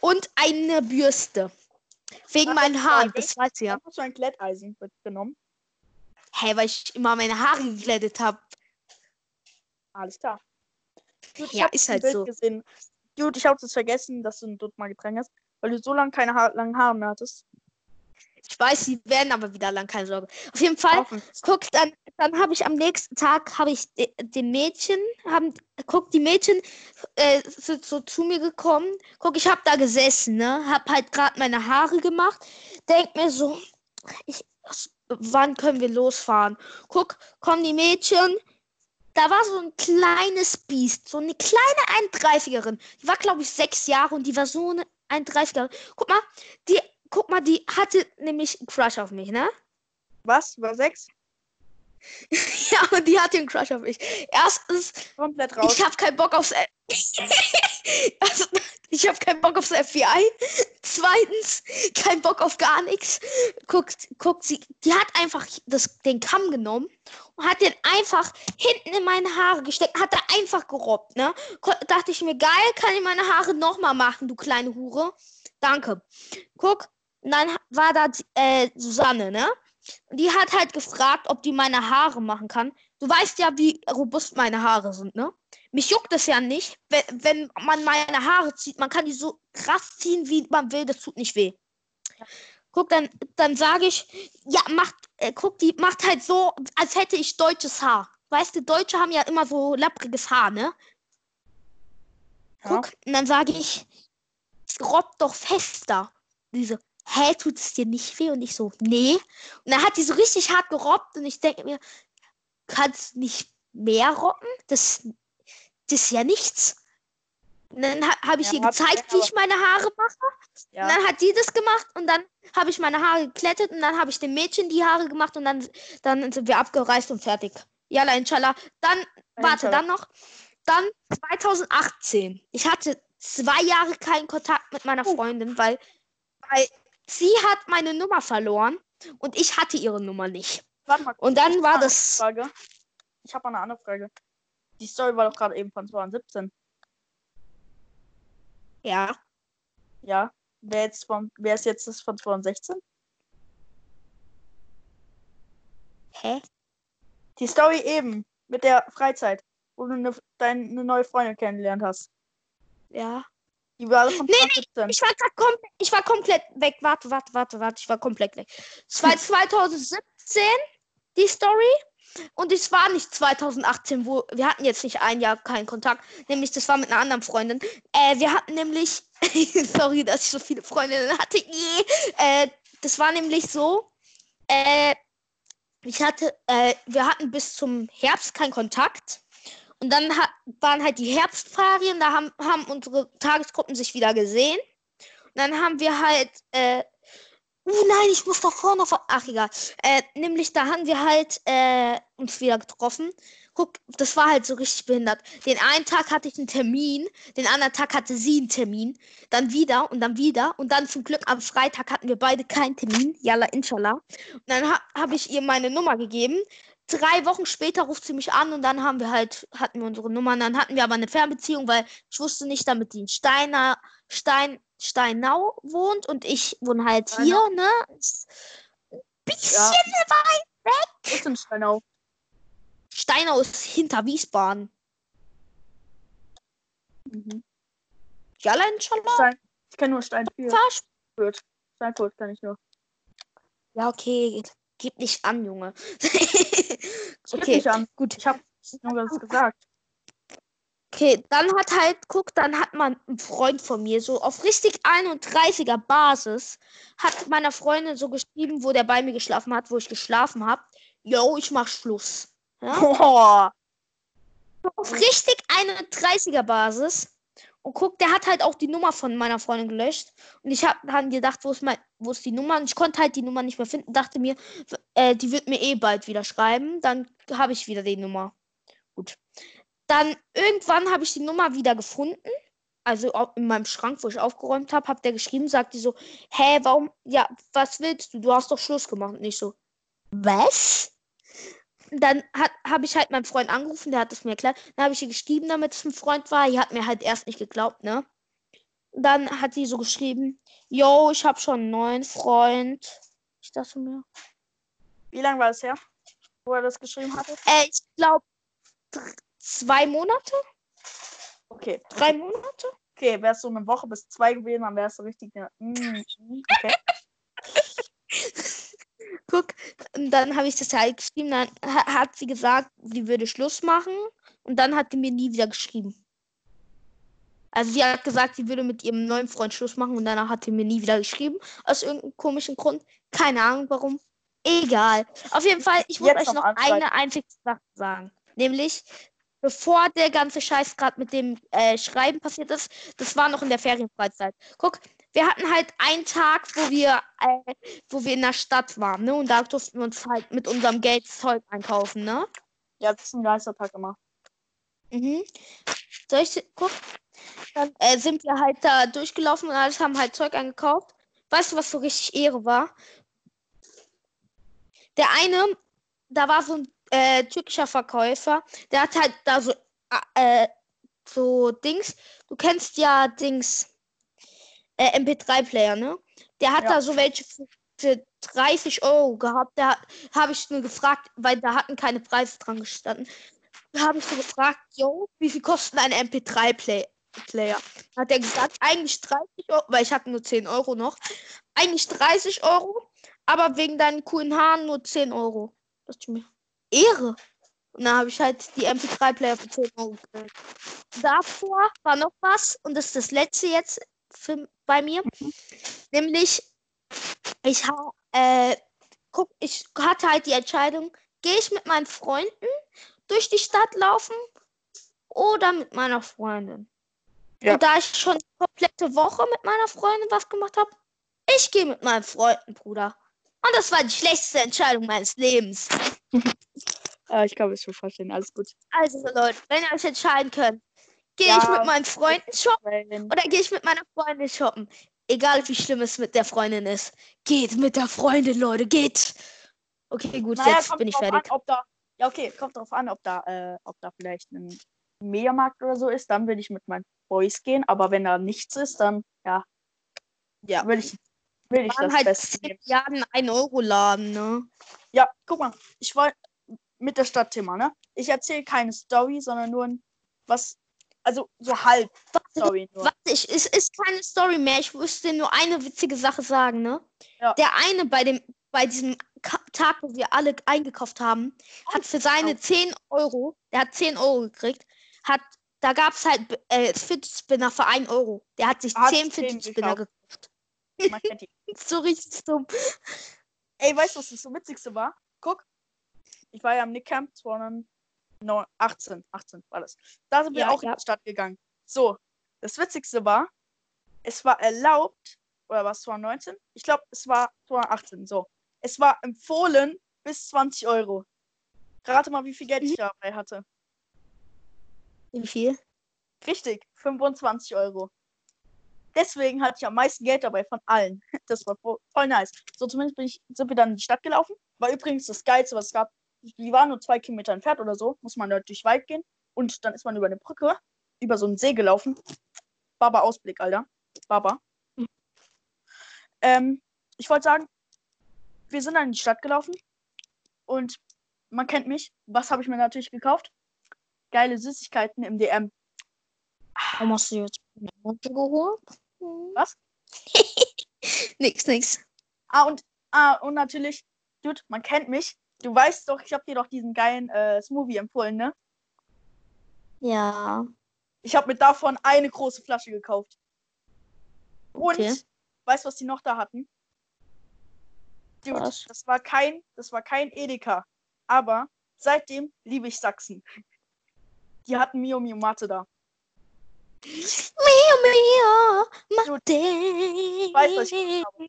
und eine Bürste. Wegen Ach, meinen Haaren, das weiß ihr ja. Hast du ein Glätteisen mitgenommen. Hä, weil ich immer meine Haare geglättet habe. Alles klar. Gut, Ja, ist halt Bild so. Gesehen. Gut, ich habe es vergessen, dass du Dutt mal getränkt hast, weil du so lange keine ha langen Haare mehr hattest. Ich weiß, sie werden aber wieder lang, keine Sorge. Auf jeden Fall, Hoffentlich. guck, dann, dann habe ich am nächsten Tag, habe ich de, dem Mädchen, haben, guck, die Mädchen äh, sind so zu mir gekommen. Guck, ich habe da gesessen, ne, habe halt gerade meine Haare gemacht. Denk mir so, ich, wann können wir losfahren? Guck, kommen die Mädchen. Da war so ein kleines Biest, so eine kleine 31erin. Die war, glaube ich, sechs Jahre und die war so eine 31erin. Guck mal, die, guck mal, die hatte nämlich einen Crush auf mich, ne? Was? War sechs? *laughs* ja, und die hat den Crush auf mich. Erstens, Komplett raus. ich habe keinen Bock aufs. *laughs* also, ich habe keinen Bock aufs FBI. Zweitens, kein Bock auf gar nichts. Guckt, guckt sie, die hat einfach das, den Kamm genommen und hat den einfach hinten in meine Haare gesteckt, hat er einfach gerobbt, ne? Ko dachte ich mir, geil, kann ich meine Haare nochmal machen, du kleine Hure. Danke. Guck, und dann war da äh, Susanne, ne? Und die hat halt gefragt, ob die meine Haare machen kann. Du weißt ja, wie robust meine Haare sind, ne? Mich juckt es ja nicht, wenn, wenn man meine Haare zieht. Man kann die so krass ziehen, wie man will. Das tut nicht weh. Guck, dann, dann sage ich, ja, macht, äh, guck, die macht halt so, als hätte ich deutsches Haar. Weißt du, Deutsche haben ja immer so lappriges Haar, ne? Ja. Guck, und dann sage ich, robb doch fester. Diese, hä, tut es dir nicht weh? Und ich so, nee. Und dann hat die so richtig hart gerobbt und ich denke mir, kannst nicht mehr robben? Das, das ist ja nichts. Und dann ha habe ich Ja, ihr gezeigt, wie ich meine Haare mache. Ja. Und dann hat die das gemacht und dann habe ich meine Haare geklettet und dann habe ich dem Mädchen die Haare gemacht und dann, dann sind wir abgereist und fertig. Yalla, inshallah. Dann, warte, Inshallah. dann noch. Dann 2018. Ich hatte zwei Jahre keinen Kontakt mit meiner. Freundin, weil, weil sie hat meine Nummer verloren und ich hatte ihre Nummer nicht. Warte mal. Und dann ich war das. Frage. Ich habe eine andere Frage. Die Story war doch gerade eben von 2017. Ja. Ja. Wer, jetzt von, wer ist jetzt das von 2016? Hä? Die Story eben mit der Freizeit, wo du eine, deine neue Freundin kennengelernt hast. Ja. Die war von Nee, 2017. Ich war, grad ich war komplett weg. Warte, warte, warte, warte. Ich war komplett weg. Es war 2017 die Story. Und es war nicht 2018, wo wir hatten jetzt nicht ein Jahr keinen Kontakt. Nämlich, das war mit einer anderen Freundin. Äh, wir hatten nämlich, *laughs* sorry, dass ich so viele Freundinnen hatte. Yeah. Äh, das war nämlich so. Äh, ich hatte, äh, wir hatten bis zum Herbst keinen Kontakt. Und dann waren halt die Herbstferien, da haben, haben unsere Tagesgruppen sich wieder gesehen. Und dann haben wir halt, äh, uh nein, ich muss doch vorne noch, ach egal. Äh, nämlich da haben wir halt äh, uns wieder getroffen. Guck, das war halt so richtig behindert. Den einen Tag hatte ich einen Termin, den anderen Tag hatte sie einen Termin, dann wieder und dann wieder. Und dann zum Glück am Freitag hatten wir beide keinen Termin. Yalla, inshallah. Und dann ha habe ich ihr meine Nummer gegeben. Drei Wochen später ruft sie mich an und dann haben wir halt, hatten wir unsere Nummern, dann hatten wir aber eine Fernbeziehung, weil ich wusste nicht, damit die in Steiner, Stein, Steinau wohnt und ich wohne halt hier, ne? Bisschen Ja. weit. Wo ist denn Steinau? Steinau ist hinter Wiesbaden. Mhm. Jalla, inshallah. Stein, ich kenne nur Steinfurt. Steinfurt kann ich nur. Ja, okay. Gib nicht an, Junge. *laughs* Ich okay, nicht an. gut. Ich habe nur das gesagt. Okay, dann hat halt, guck, dann hat man ein Freund von mir, so auf richtig 31er Basis, hat meiner Freundin so geschrieben, wo der bei mir geschlafen hat, wo ich geschlafen habe. Yo, ich mach Schluss. Ja? *laughs* Auf richtig 31er Basis. Und guck, der hat halt auch die Nummer von meiner Freundin gelöscht. Und ich habe dann gedacht, wo ist, mein, wo ist die Nummer? Und ich konnte halt die Nummer nicht mehr finden. Dachte mir, äh, die wird mir eh bald wieder schreiben. Dann habe ich wieder die Nummer. Gut. Dann irgendwann habe ich die Nummer wieder gefunden. Also in meinem Schrank, wo ich aufgeräumt habe, hat der geschrieben, sagt die so, hä, warum, ja, was willst du? Du hast doch Schluss gemacht. Und ich so, was? Dann habe ich halt meinen Freund angerufen, der hat es mir erklärt. Dann habe ich ihr geschrieben, damit es ein Freund war. Die hat mir halt erst nicht geglaubt, ne? Dann hat sie so geschrieben, yo, ich habe schon einen neuen Freund. Ich dachte mir, Wie lange war es her, wo er das geschrieben hatte? äh, ich glaube, zwei Monate? Okay. Drei Monate? Okay, wäre es so eine Woche bis zwei gewesen, dann wäre es so richtig. Mm, okay. *laughs* Guck, und dann habe ich das halt geschrieben. Dann ha hat sie gesagt, sie würde Schluss machen. Und dann hat sie mir nie wieder geschrieben. Also sie hat gesagt, sie würde mit ihrem neuen Freund Schluss machen und danach hat sie mir nie wieder geschrieben. Aus irgendeinem komischen Grund. Keine Ahnung warum. Egal. Auf jeden Fall, ich Jetzt euch noch anschreiben. eine einzige Sache sagen. Nämlich, bevor der ganze Scheiß gerade mit dem äh, Schreiben passiert ist, das war noch in der Ferienfreizeit. Guck, wir hatten halt einen Tag, wo wir, äh, wo wir in der Stadt waren, ne? Und da durften wir uns halt mit unserem Geld Zeug einkaufen, ne? Ja, das ist ein Geistertag immer. Mhm. Soll ich gucken? Dann äh, sind wir halt da durchgelaufen und alles haben halt Zeug eingekauft. Weißt du, was so richtig Ehre war? Der eine, da war so ein äh, türkischer Verkäufer, der hat halt da so, äh, so Dings. Du kennst ja Dings, äh, MP3-Player, ne? Der hat Ja. da so welche für, für 30 Euro gehabt. Da habe ich nur gefragt, weil da hatten keine Preise dran gestanden. Da habe ich so gefragt, yo, wie viel kostet ein MP3-Player? Player. Hat er gesagt, eigentlich 30 Euro, weil ich hatte nur 10 Euro noch. Eigentlich 30 Euro, aber wegen deinen coolen Haaren nur 10 Euro. Das ist mir Ehre. Und dann habe ich halt die MP3-Player für 10 Euro gekriegt. Davor war noch was, und das ist das letzte jetzt für, bei mir. Nämlich, ich, äh, guck, ich hatte halt die Entscheidung, gehe ich mit meinen Freunden durch die Stadt laufen oder mit meiner Freundin. Ja. Und da ich schon die komplette Woche mit meiner Freundin was gemacht habe, ich gehe mit meinen Freunden, Bruder. Und das war die schlechteste Entscheidung meines Lebens. *laughs* Ich kann es schon verstehen. Alles gut. Also Leute, wenn ihr euch entscheiden könnt, gehe Ja. ich mit meinen Freunden shoppen oder gehe ich mit meiner Freundin shoppen? Egal wie schlimm es mit der Freundin ist. Geht mit der Freundin, Leute, geht. Okay, gut, Naja, jetzt bin ich fertig. An, da, ja, okay, kommt drauf an, ob da, äh, ob da vielleicht ein Mediamarkt oder so ist, dann will ich mit meinen Boys gehen. Aber wenn da nichts ist, dann, ja, Ja. will ich, will ich das halt Beste 10 nehmen. Milliarden 1 Euro Laden, ne? Ja, guck mal, ich wollte mit der Stadtthema, ne? Ich erzähle keine Story, sondern nur ein, was, also so halb Story nur. Warte, ich, es ist keine Story mehr. Ich musste nur eine witzige Sache sagen, ne? Ja. Der eine bei dem, bei diesem Tag, wo wir alle eingekauft haben, hat für seine Oh. 10 Euro, der hat 10 Euro gekriegt, hat, da gab es halt äh, Fidget Spinner für 1 Euro. Der hat sich Hat 10 10 Fidget Spinner gekauft. *laughs* So richtig dumm. Ey, weißt du, was das so witzigste war? Guck, ich war ja am Nickcamp 2018, 18 war das. Da sind wir Ja, auch ja. in die Stadt gegangen. So, das witzigste war, es war erlaubt, oder war es 2019? Ich glaube, es war 2018, so. Es war empfohlen bis 20 Euro. Rate mal, wie viel Geld Mhm. ich dabei hatte. Wie viel? Richtig, 25 Euro. Deswegen hatte ich am meisten Geld dabei von allen. *laughs* Das war vo- voll nice. So, zumindest bin ich, sind wir dann in die Stadt gelaufen. War übrigens das Geilste, was es gab. Die waren nur zwei Kilometer entfernt oder so. Muss man durch Wald gehen. Und dann ist man über eine Brücke, über so einen See gelaufen. Baba Ausblick, Alter. Baba. Mhm. Ähm, ich wollte sagen, wir sind dann in die Stadt gelaufen. Und man kennt mich. Was habe ich mir natürlich gekauft? Geile Süßigkeiten im DM. Warum hast du jetzt Monte geholt? Was? *laughs* nix, nix. Ah, und, ah, und natürlich, Dude, man kennt mich. Du weißt doch, ich habe dir doch diesen geilen äh, Smoothie empfohlen, ne? Ja. Ich habe mir davon eine große Flasche gekauft. Und Okay. weißt du, was die noch da hatten? Dude, Was? das war kein, das war kein Edeka. Aber seitdem liebe ich Sachsen. Die hatten Mio Mio Mate da. Mio, mio, Mate. weiß, was ich habe.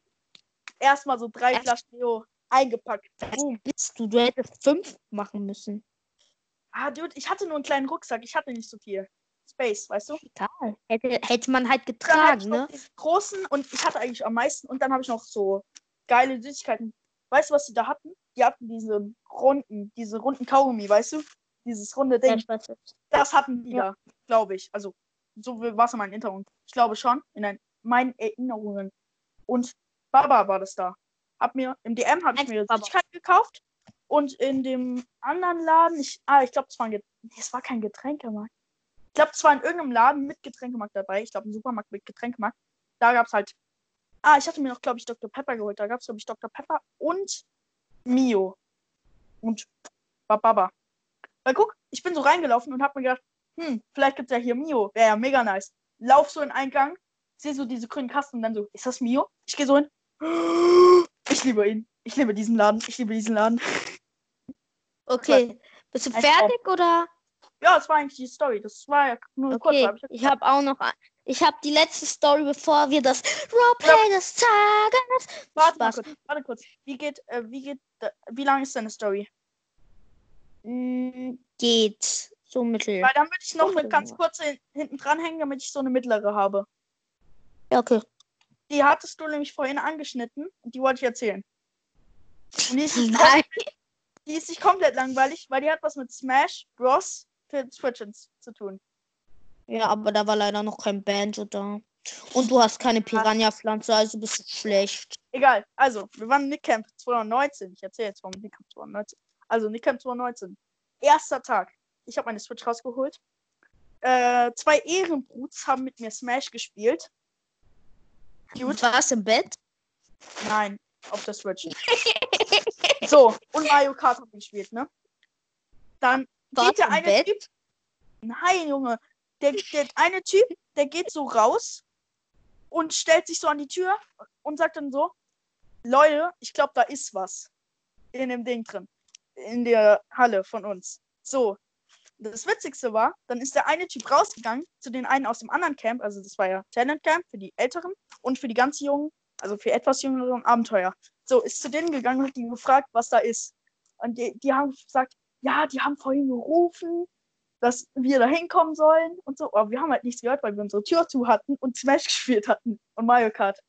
Erstmal so drei. Flaschen Mio eingepackt. Boom. Bist du, du hättest fünf machen müssen. Ah, Dude, ich hatte nur einen kleinen Rucksack. Ich hatte nicht so viel Space, weißt du? Egal. Hätte, hätte man halt getragen, ne? großen und ich hatte eigentlich am meisten und dann habe ich noch so geile Süßigkeiten. Weißt du, was die da hatten? Die hatten diese runden, diese runden Kaugummi, weißt du? Dieses runde Ja, Ding. es. Das hatten die Ja. da, glaube ich. Also, so war es in meinen Erinnerungen. Ich glaube schon, in ein, meinen Erinnerungen. Und Baba war das da. Hab mir, im DM habe ich mir. Süßigkeiten gekauft und in dem anderen Laden, ich, ah, ich glaube, es war ein, Get- nee, es war kein Getränkemarkt. Ich glaube, es war in irgendeinem Laden mit Getränkemarkt dabei. Ich glaube, ein Supermarkt mit Getränkemarkt. Da gab es halt, ah, ich hatte mir noch, glaube ich, Dr. Pepper geholt. Da gab es, glaube ich, Dr. Pepper und Mio. Und Bababa. Weil guck, ich bin so reingelaufen und hab mir gedacht, hm, vielleicht gibt's ja hier Mio. Wäre ja mega nice. Lauf so in Eingang, sehe so diese grünen Kasten und dann so, ist das Mio? Ich gehe so hin. Ich liebe ihn. Ich liebe diesen Laden. Ich liebe diesen Laden. Okay. Bist du fertig oder? Ja, das war eigentlich die Story. Das war ja nur kurz. Okay. hab ich- Ich habe auch noch. Ich habe die letzte Story, bevor wir das Roleplay des Tages. Warte mal kurz, warte kurz. Wie geht, äh, wie geht, äh, wie lang ist deine Story? Mm, geht so mittel. Weil dann würde ich noch eine ganz kurze hin- hinten dranhängen, damit ich so eine mittlere habe. Ja, okay. Die hattest du nämlich vorhin angeschnitten und die wollte ich erzählen. Und die ist *laughs* nicht, Nein. die ist nicht komplett langweilig, weil die hat was mit Smash Bros. für Switch zu tun. Ja, aber da war leider noch kein Banjo da. Und du hast keine Piranha-Pflanze, also bist du schlecht. Egal, also, wir waren Nick Camp 2019. Ich erzähle jetzt warum Nick Camp 2019. Also, Nick Camp 2019. Erster Tag. Ich habe meine Switch rausgeholt. Äh, zwei Ehrenbruts haben mit mir Smash gespielt. Cute. Warst im Bett? Nein, auf der Switch. *laughs* so, und Mario Kart haben wir gespielt, ne? Dann Warst geht der eine Bett? Typ. Nein, Junge. Der, der eine Typ, der geht so raus und stellt sich so an die Tür und sagt dann so: Leute, ich glaube, da ist was in dem Ding drin. In der Halle von uns. So. Das Witzigste war, dann ist der eine Typ rausgegangen zu den einen aus dem anderen Camp, also das war ja Talent Camp für die Älteren und für die ganz Jungen, also für etwas jüngeren Abenteuer. So, ist zu denen gegangen und hat die gefragt, was da ist. Und die, die haben gesagt, ja, die haben vorhin gerufen, dass wir da hinkommen sollen und so. Aber wir haben halt nichts gehört, weil wir unsere Tür zu hatten und Smash *laughs* gespielt hatten und Mario Kart.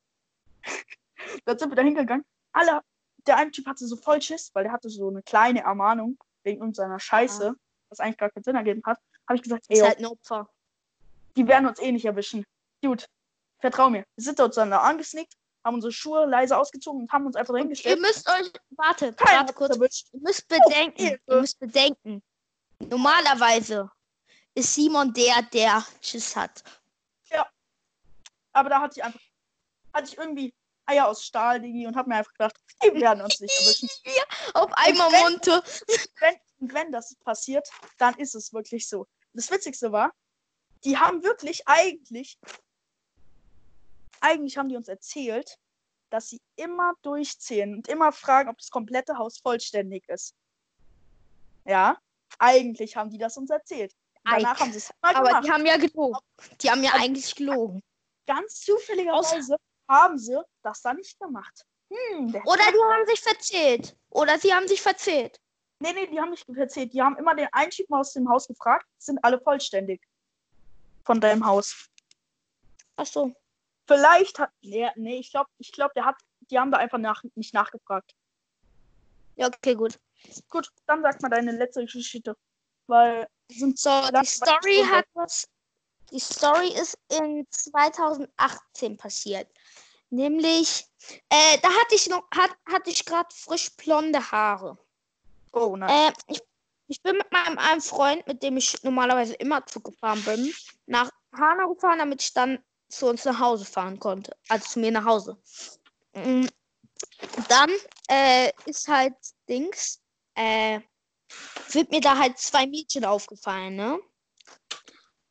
*laughs* Dann sind wir da hingegangen. Alle, der eine Typ hatte so voll Schiss, weil der hatte so eine kleine Ermahnung wegen irgendeiner Scheiße, was eigentlich gar keinen Sinn ergeben hat. Habe ich gesagt, ey, Ist halt ein Opfer. die werden uns eh nicht erwischen. Gut, vertrau mir. Wir sind uns dann da angesnickt, haben unsere Schuhe leise ausgezogen und haben uns einfach Ihr hingestellt. müsst euch, wartet, Keiner warte kurz. erwischt. Ihr müsst bedenken, Hilfe. ihr müsst bedenken. Normalerweise ist Simon der, der Schiss hat. Aber da hatte ich einfach, hatte ich irgendwie Eier aus Stahl, Digi, und habe mir einfach gedacht, die werden uns nicht erwischen. *laughs* Auf einmal Monte. *laughs* wenn, und wenn das passiert, dann ist es wirklich so. Das Witzigste war, die haben wirklich eigentlich, eigentlich haben die uns erzählt, dass sie immer durchzählen und immer fragen, ob das komplette Haus vollständig ist. Ja, eigentlich haben die das uns erzählt. Danach haben sie es mal Aber gemacht. die haben ja gelogen. Die haben ja eigentlich gelogen. Ganz zufälligerweise haben sie das dann nicht gemacht. Hm, der Oder die haben sich verzählt. Oder sie haben sich verzählt. Nee, nee, die haben nicht erzählt. Die haben immer den Typen aus dem Haus gefragt, sind alle vollständig. Von deinem Haus. Ach so. Vielleicht hat. Nee, nee ich glaube, ich glaub, der hat. Die haben da einfach nach, nicht nachgefragt. Ja, okay, gut. Gut, dann sag mal deine letzte Geschichte. Weil sind So, die Story hat was. Die Story ist in 2018 passiert. Nämlich, äh, da hatte ich noch, hat, hatte ich gerade frisch blonde Haare. Oh nein. Äh, ich, ich bin mit meinem einen Freund, mit dem ich normalerweise immer Zug gefahren bin, nach Hanau gefahren, damit ich dann zu uns nach Hause fahren konnte. Also zu mir nach Hause. Mm, Dann äh, ist halt Dings, äh, sind mir da halt zwei Mädchen aufgefallen, ne?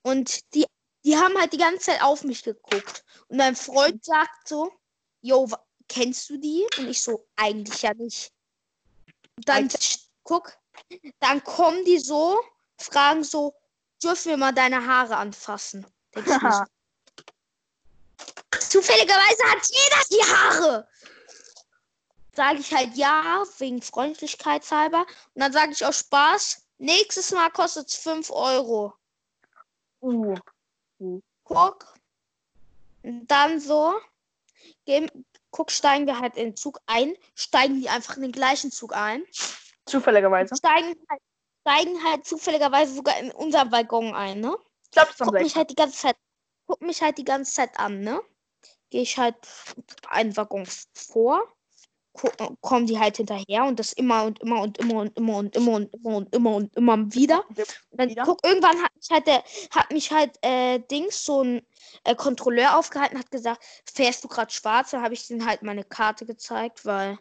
Und die, die haben halt die ganze Zeit auf mich geguckt. Und mein Freund sagt so, yo, wa- kennst du die? Und ich so, eigentlich ja nicht. Dann sch- guck, dann kommen die so, fragen so, dürfen wir mal deine Haare anfassen? *laughs* Zufälligerweise hat jeder die Haare. Sage ich halt ja, wegen Freundlichkeitshalber. Und dann sage ich aus Spaß, nächstes Mal kostet es 5 Euro. Uh. Guck. Und dann so, gehen, guck, steigen wir halt in den Zug ein, steigen die einfach in den gleichen Zug ein, Zufälligerweise. steigen halt, steigen halt zufälligerweise sogar in unser Waggon ein, ne? Ich glaube, das ist Guck mich halt die ganze Zeit, guck mich halt die ganze Zeit an, ne? Gehe ich halt einen Waggon vor, kommen die halt hinterher und das immer und immer und immer und immer und immer und immer und immer und immer wieder. Und dann Wieder? guck, irgendwann hat mich halt der, hat mich halt äh, Dings, so ein äh, Kontrolleur aufgehalten, hat gesagt, fährst du gerade schwarz? Dann habe ich denen halt meine Karte gezeigt, weil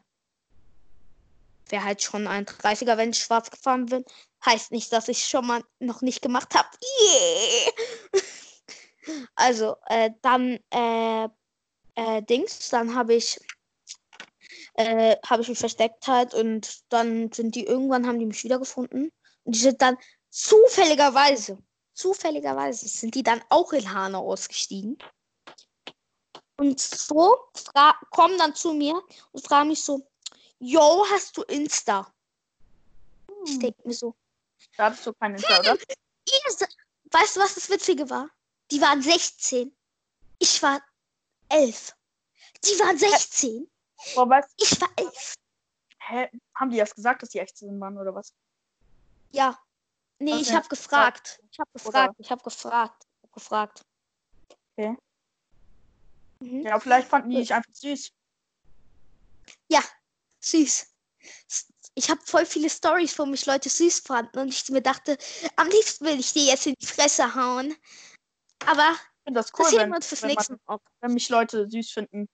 wäre halt schon ein 30er, wenn ich schwarz gefahren bin. Heißt nicht, dass ich schon mal noch nicht gemacht habe. Yeah! *laughs* also, äh, dann äh, äh, Dings, dann habe ich äh, habe ich mich versteckt halt und dann sind die irgendwann haben die mich wiedergefunden und die sind dann zufälligerweise zufälligerweise sind die dann auch in Hanau ausgestiegen. Und so kommen dann zu mir und fragen mich so, yo, hast du Insta? Ich Hm. denke mir so, Da hattest du keinen Insta, oder? ihr weißt du, was das Witzige war? Die waren 16. Ich war 11. Die waren 16. Boah, weißt, Ich war 11. hä, haben die erst gesagt, dass die echt sind, Mann, oder was? Ja. Nee, Okay. ich habe gefragt. Ich habe gefragt. Ich habe gefragt. Ich habe gefragt. Okay. Mhm. Ja, vielleicht fanden die dich einfach süß. Süß. Ich habe voll viele Stories, wo mich Leute süß fanden und ich mir dachte, am liebsten will ich dir jetzt in die Fresse hauen. Aber Ich finde das cool, das wenn, wir uns fürs nächste Mal wenn mich Leute süß finden.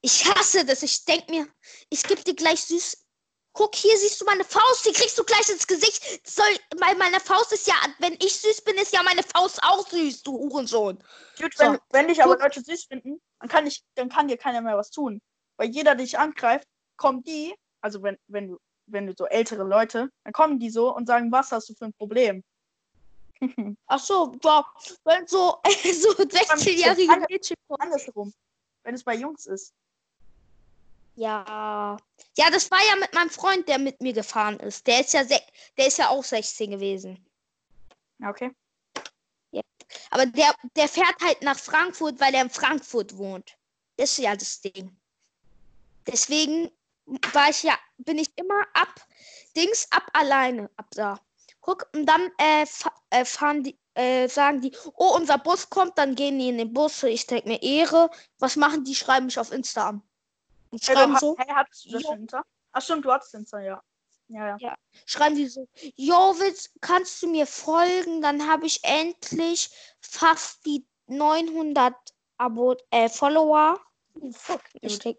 Ich hasse das. Ich denk mir, ich geb dir gleich süß. Guck, hier siehst du meine Faust, die kriegst du gleich ins Gesicht. Soll, weil meine Faust ist ja, wenn ich süß bin, ist ja meine Faust auch süß, du Hurensohn. Gut, So. wenn, wenn dich aber. Leute süß finden, dann kann, ich, dann kann dir keiner mehr was tun. Weil jeder, der dich angreift, kommt die, also wenn, wenn du, wenn du so ältere Leute, dann kommen die so und sagen, was hast du für ein Problem? *laughs* Ach so, wow. Wenn so, *laughs* so 16-jährige Alle- Mädchen kommen. Andersherum. Wenn es bei Jungs ist. Ja. Ja, das war ja mit meinem Freund, der mit mir gefahren ist. Der ist ja, der ist ja auch 16 gewesen. Ja, okay. Aber der, der fährt halt nach Frankfurt, weil er in Frankfurt wohnt. Das ist ja das Ding. Deswegen war ich ja, bin ich immer ab, Dings ab alleine, ab da. Guck, und dann äh, äh, fahren die, äh, sagen die, oh, unser Bus kommt, dann gehen die in den Bus. Ich denke mir, Ehre. Was machen die? Schreiben mich auf Insta an. Und Hey, schreiben du, so, hey, hattest du das Jo. hinter? Ach stimmt, du hattest Insta, ja. Ja, ja. schreiben die so, Jo, willst, kannst du mir folgen? Dann habe ich endlich fast die 900 Abo äh, Follower. Ich Gut.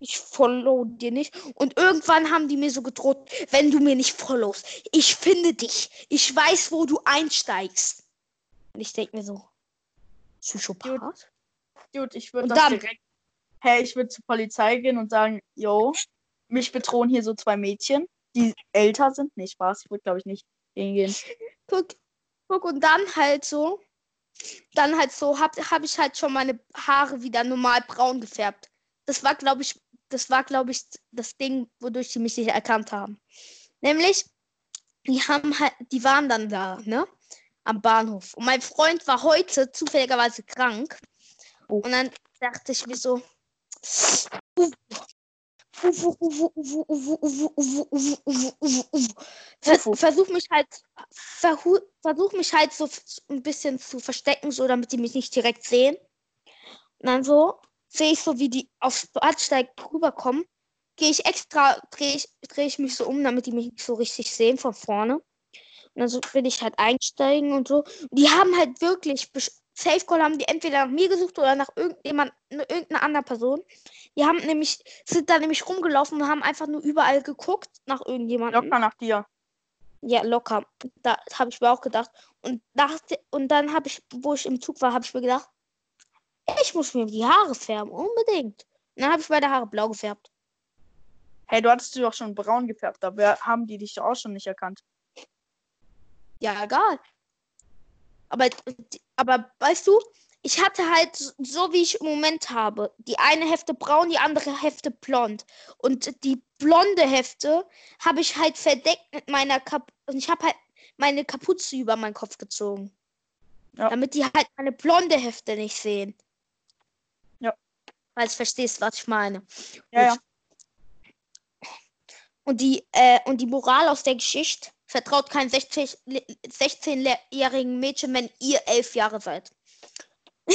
Ich follow dir nicht. Und irgendwann haben die mir so gedroht, wenn du mir nicht followst, ich finde dich. Ich weiß, wo du einsteigst. Und ich denke mir so, Psychopath? Gut, ich würde das dann- direkt. Hey, ich würde zur Polizei gehen und sagen, yo, mich bedrohen hier so zwei Mädchen, die älter sind. Nee, Spaß, ich würde glaube ich nicht hingehen. Guck, guck, und dann halt so, dann halt so, hab, hab ich halt schon meine Haare wieder normal braun gefärbt. Das war, glaube ich, das war, glaube ich, das Ding, wodurch sie mich nicht erkannt haben. Nämlich, die haben halt, die waren dann da, ne? Am Bahnhof. Und mein Freund war heute zufälligerweise krank. Und dann dachte ich mir so, versuch mich halt versuch mich halt so ein bisschen zu verstecken, so damit die mich nicht direkt sehen. Und dann so sehe ich so, wie die aufs Bahnsteig rüberkommen. Gehe ich extra, drehe ich, dreh ich mich so um, damit die mich nicht so richtig sehen von vorne. Und dann so will ich halt einsteigen und so. Und die haben halt wirklich, Safe Call haben die entweder nach mir gesucht oder nach irgendjemand, ne- irgendeiner anderen Person. Die haben nämlich, sind da nämlich rumgelaufen und haben einfach nur überall geguckt nach irgendjemandem. Locker nach dir. Ja, locker. Da habe ich mir auch gedacht. Und, nach, und dann habe ich, wo ich im Zug war, habe ich mir gedacht, ich muss mir die Haare färben, unbedingt. Und dann habe ich meine Haare blau gefärbt. Hey, du hattest sie doch schon braun gefärbt, aber haben die dich auch schon nicht erkannt. Ja, egal. Aber, aber weißt du, ich hatte halt so, wie ich im Moment habe. Die eine Hälfte braun, die andere Hälfte blond. Und die blonde Hälfte habe ich halt verdeckt mit meiner Kap und ich habe halt meine Kapuze über meinen Kopf gezogen. Ja. Damit die halt meine blonde Hälfte nicht sehen. Ja. Falls du verstehst, was ich meine. Ja, ja. Gut. Und die, äh, und die Moral aus der Geschichte, vertraut kein 60 le- 16-jährigen Mädchen, wenn ihr elf Jahre seid. *laughs*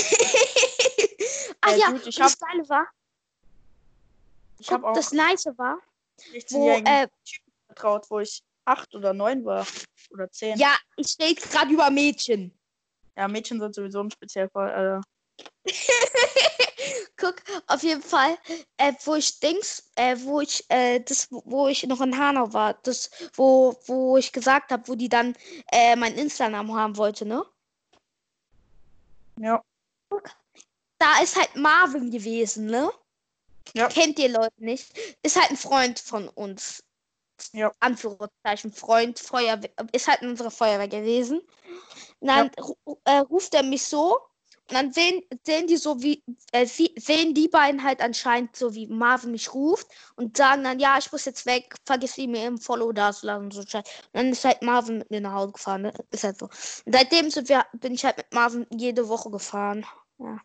ah Ja, ja, gut, ich und das Geile war, Ich habe guck, auch das Nice war, wo, 16-jährigen äh, vertraut, wo ich acht oder neun war. Oder zehn. ja, ich rede gerade über Mädchen. Ja, Mädchen sind sowieso ein Spezialfall. Äh, *laughs* Guck, auf jeden Fall, äh, wo ich Dings, äh, wo ich, äh, das, wo ich noch in Hanau war, das, wo, wo ich gesagt habe, wo die dann äh, mein Insta-Namen haben wollte, ne? ja. Da ist halt Marvin gewesen, ne? Ja. Kennt ihr Leute nicht? Ist halt ein Freund von uns. Ja. Anführungszeichen Freund, Feuerwehr, ist halt unsere Feuerwehr gewesen. Und dann ru- äh, ruft er mich so dann sehen, sehen die so wie, äh, sehen die beiden halt anscheinend so wie Marvin mich ruft und sagen dann, ja, ich muss jetzt weg, vergiss wie mir im Follow da zu lassen und so Scheiß. Und dann ist halt Marvin mit mir nach Hause gefahren, ne? Ist halt so. Und seitdem sind wir, bin ich halt mit Marvin jede Woche gefahren. Ja.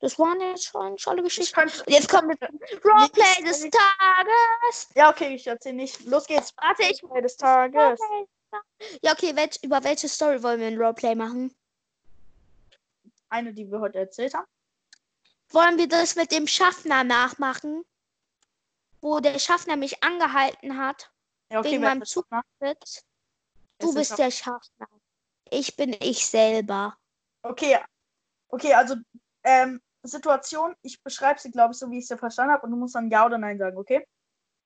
Das waren jetzt schon alle Ich Geschichten. Und jetzt kommt das Roleplay des Tages. Ja, okay, ich erzähle nicht. Los geht's. Warte, ich Roleplay des Tages. Ja, okay, welch, über welche Story wollen wir ein Roleplay machen? Eine, die wir heute erzählt haben. Wollen wir das mit dem Schaffner nachmachen? Wo der Schaffner mich angehalten hat. Ja, okay, Wegen meinem. Wer Du ist bist der Schaffner. Ich bin ich selber. Okay, okay, also ähm, Situation, ich beschreibe sie, glaube ich, so wie ich sie verstanden habe und du musst dann Ja oder Nein sagen, okay?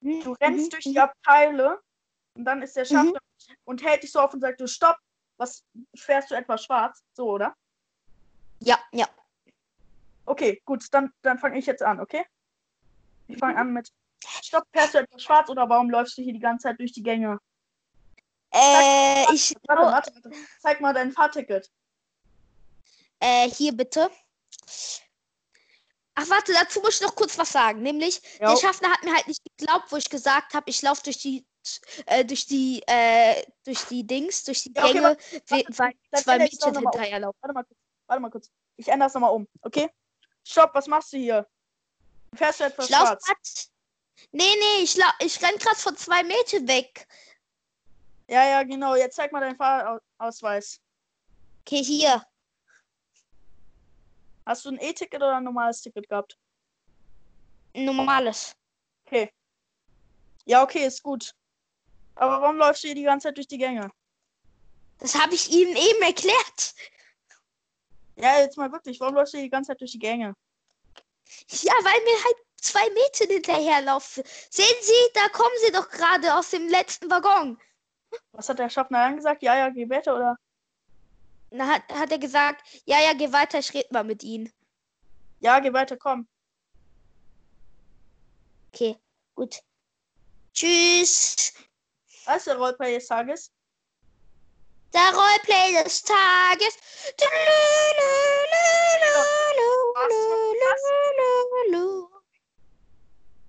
Du rennst Mhm, durch mhm. die Abteile und dann ist der Schaffner und hält dich so auf und sagt, du stopp, was fährst du etwas schwarz? So, oder? Ja, ja. Okay, gut, dann, dann fange ich jetzt an, okay? Ich Mhm. fange an mit Stopp, fährst du etwas schwarz oder warum läufst du hier die ganze Zeit durch die Gänge? Äh, ich. Warte, warte, warte. Zeig mal dein Fahrticket. Äh, hier bitte. Ach, warte, dazu muss ich noch kurz was sagen. Nämlich, Jo. der Schaffner hat mir halt nicht geglaubt, wo ich gesagt habe, ich laufe durch die, äh, durch die, äh, durch die Dings, durch die Ja, okay, Gänge, weil zwei Mädchen hinterherlaufen. Warte mal kurz. Warte mal kurz. Ich ändere es nochmal um, okay? Stopp, was machst du hier? Fährst du etwas Ich schwarz? grad. Nee, nee, ich, lau ich renn gerade von zwei Mädchen weg. Ja, ja, genau. Jetzt zeig mal deinen Fahrausweis. Okay, hier. Hast du ein E-Ticket oder ein normales Ticket gehabt? Ein normales. Okay. Ja, okay, ist gut. Aber warum läufst du hier die ganze Zeit durch die Gänge? Das habe ich Ihnen eben erklärt. Ja, jetzt mal wirklich. Warum läufst du hier die ganze Zeit durch die Gänge? Ja, weil mir halt zwei Mädchen hinterherlaufen. Sehen Sie, da kommen sie doch gerade aus dem letzten Waggon. Was hat der Schaffner dann gesagt? Ja, ja, geh weiter oder? Da hat, hat er gesagt, ja, ja, geh weiter, ich rede mal mit Ihnen. Ja, geh weiter, komm. Okay, gut. Tschüss. Was ist der Roleplay des Tages? Der Roleplay des Tages.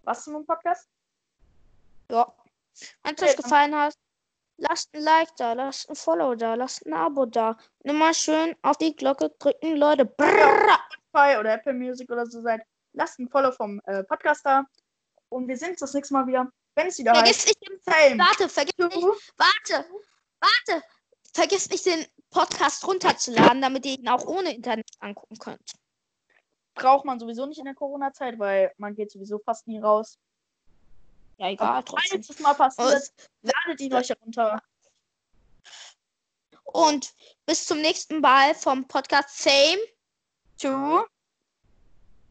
Was zum Podcast? Ja. Wenn es euch gefallen hat, lasst ein Like da, lasst ein Follow da, lasst ein Abo da. Und immer schön auf die Glocke drücken, Leute. Brrrr. Spotify oder Apple Music oder so seid, lasst ein Follow vom äh, Podcast da. Und wir sehen uns das nächste Mal wieder, wenn sie da Vergiss nicht den Warte, vergiss nicht. Warte, warte. Vergiss nicht den Podcast runterzuladen, damit ihr ihn auch ohne Internet angucken könnt. Braucht man sowieso nicht in der Corona-Zeit, weil man geht sowieso fast nie raus. Ja, egal, Aber trotzdem. Falls es mal passiert, Und, ladet ihn euch runter. Und bis zum nächsten Mal vom Podcast Same to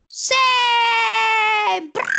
Same. Brrr.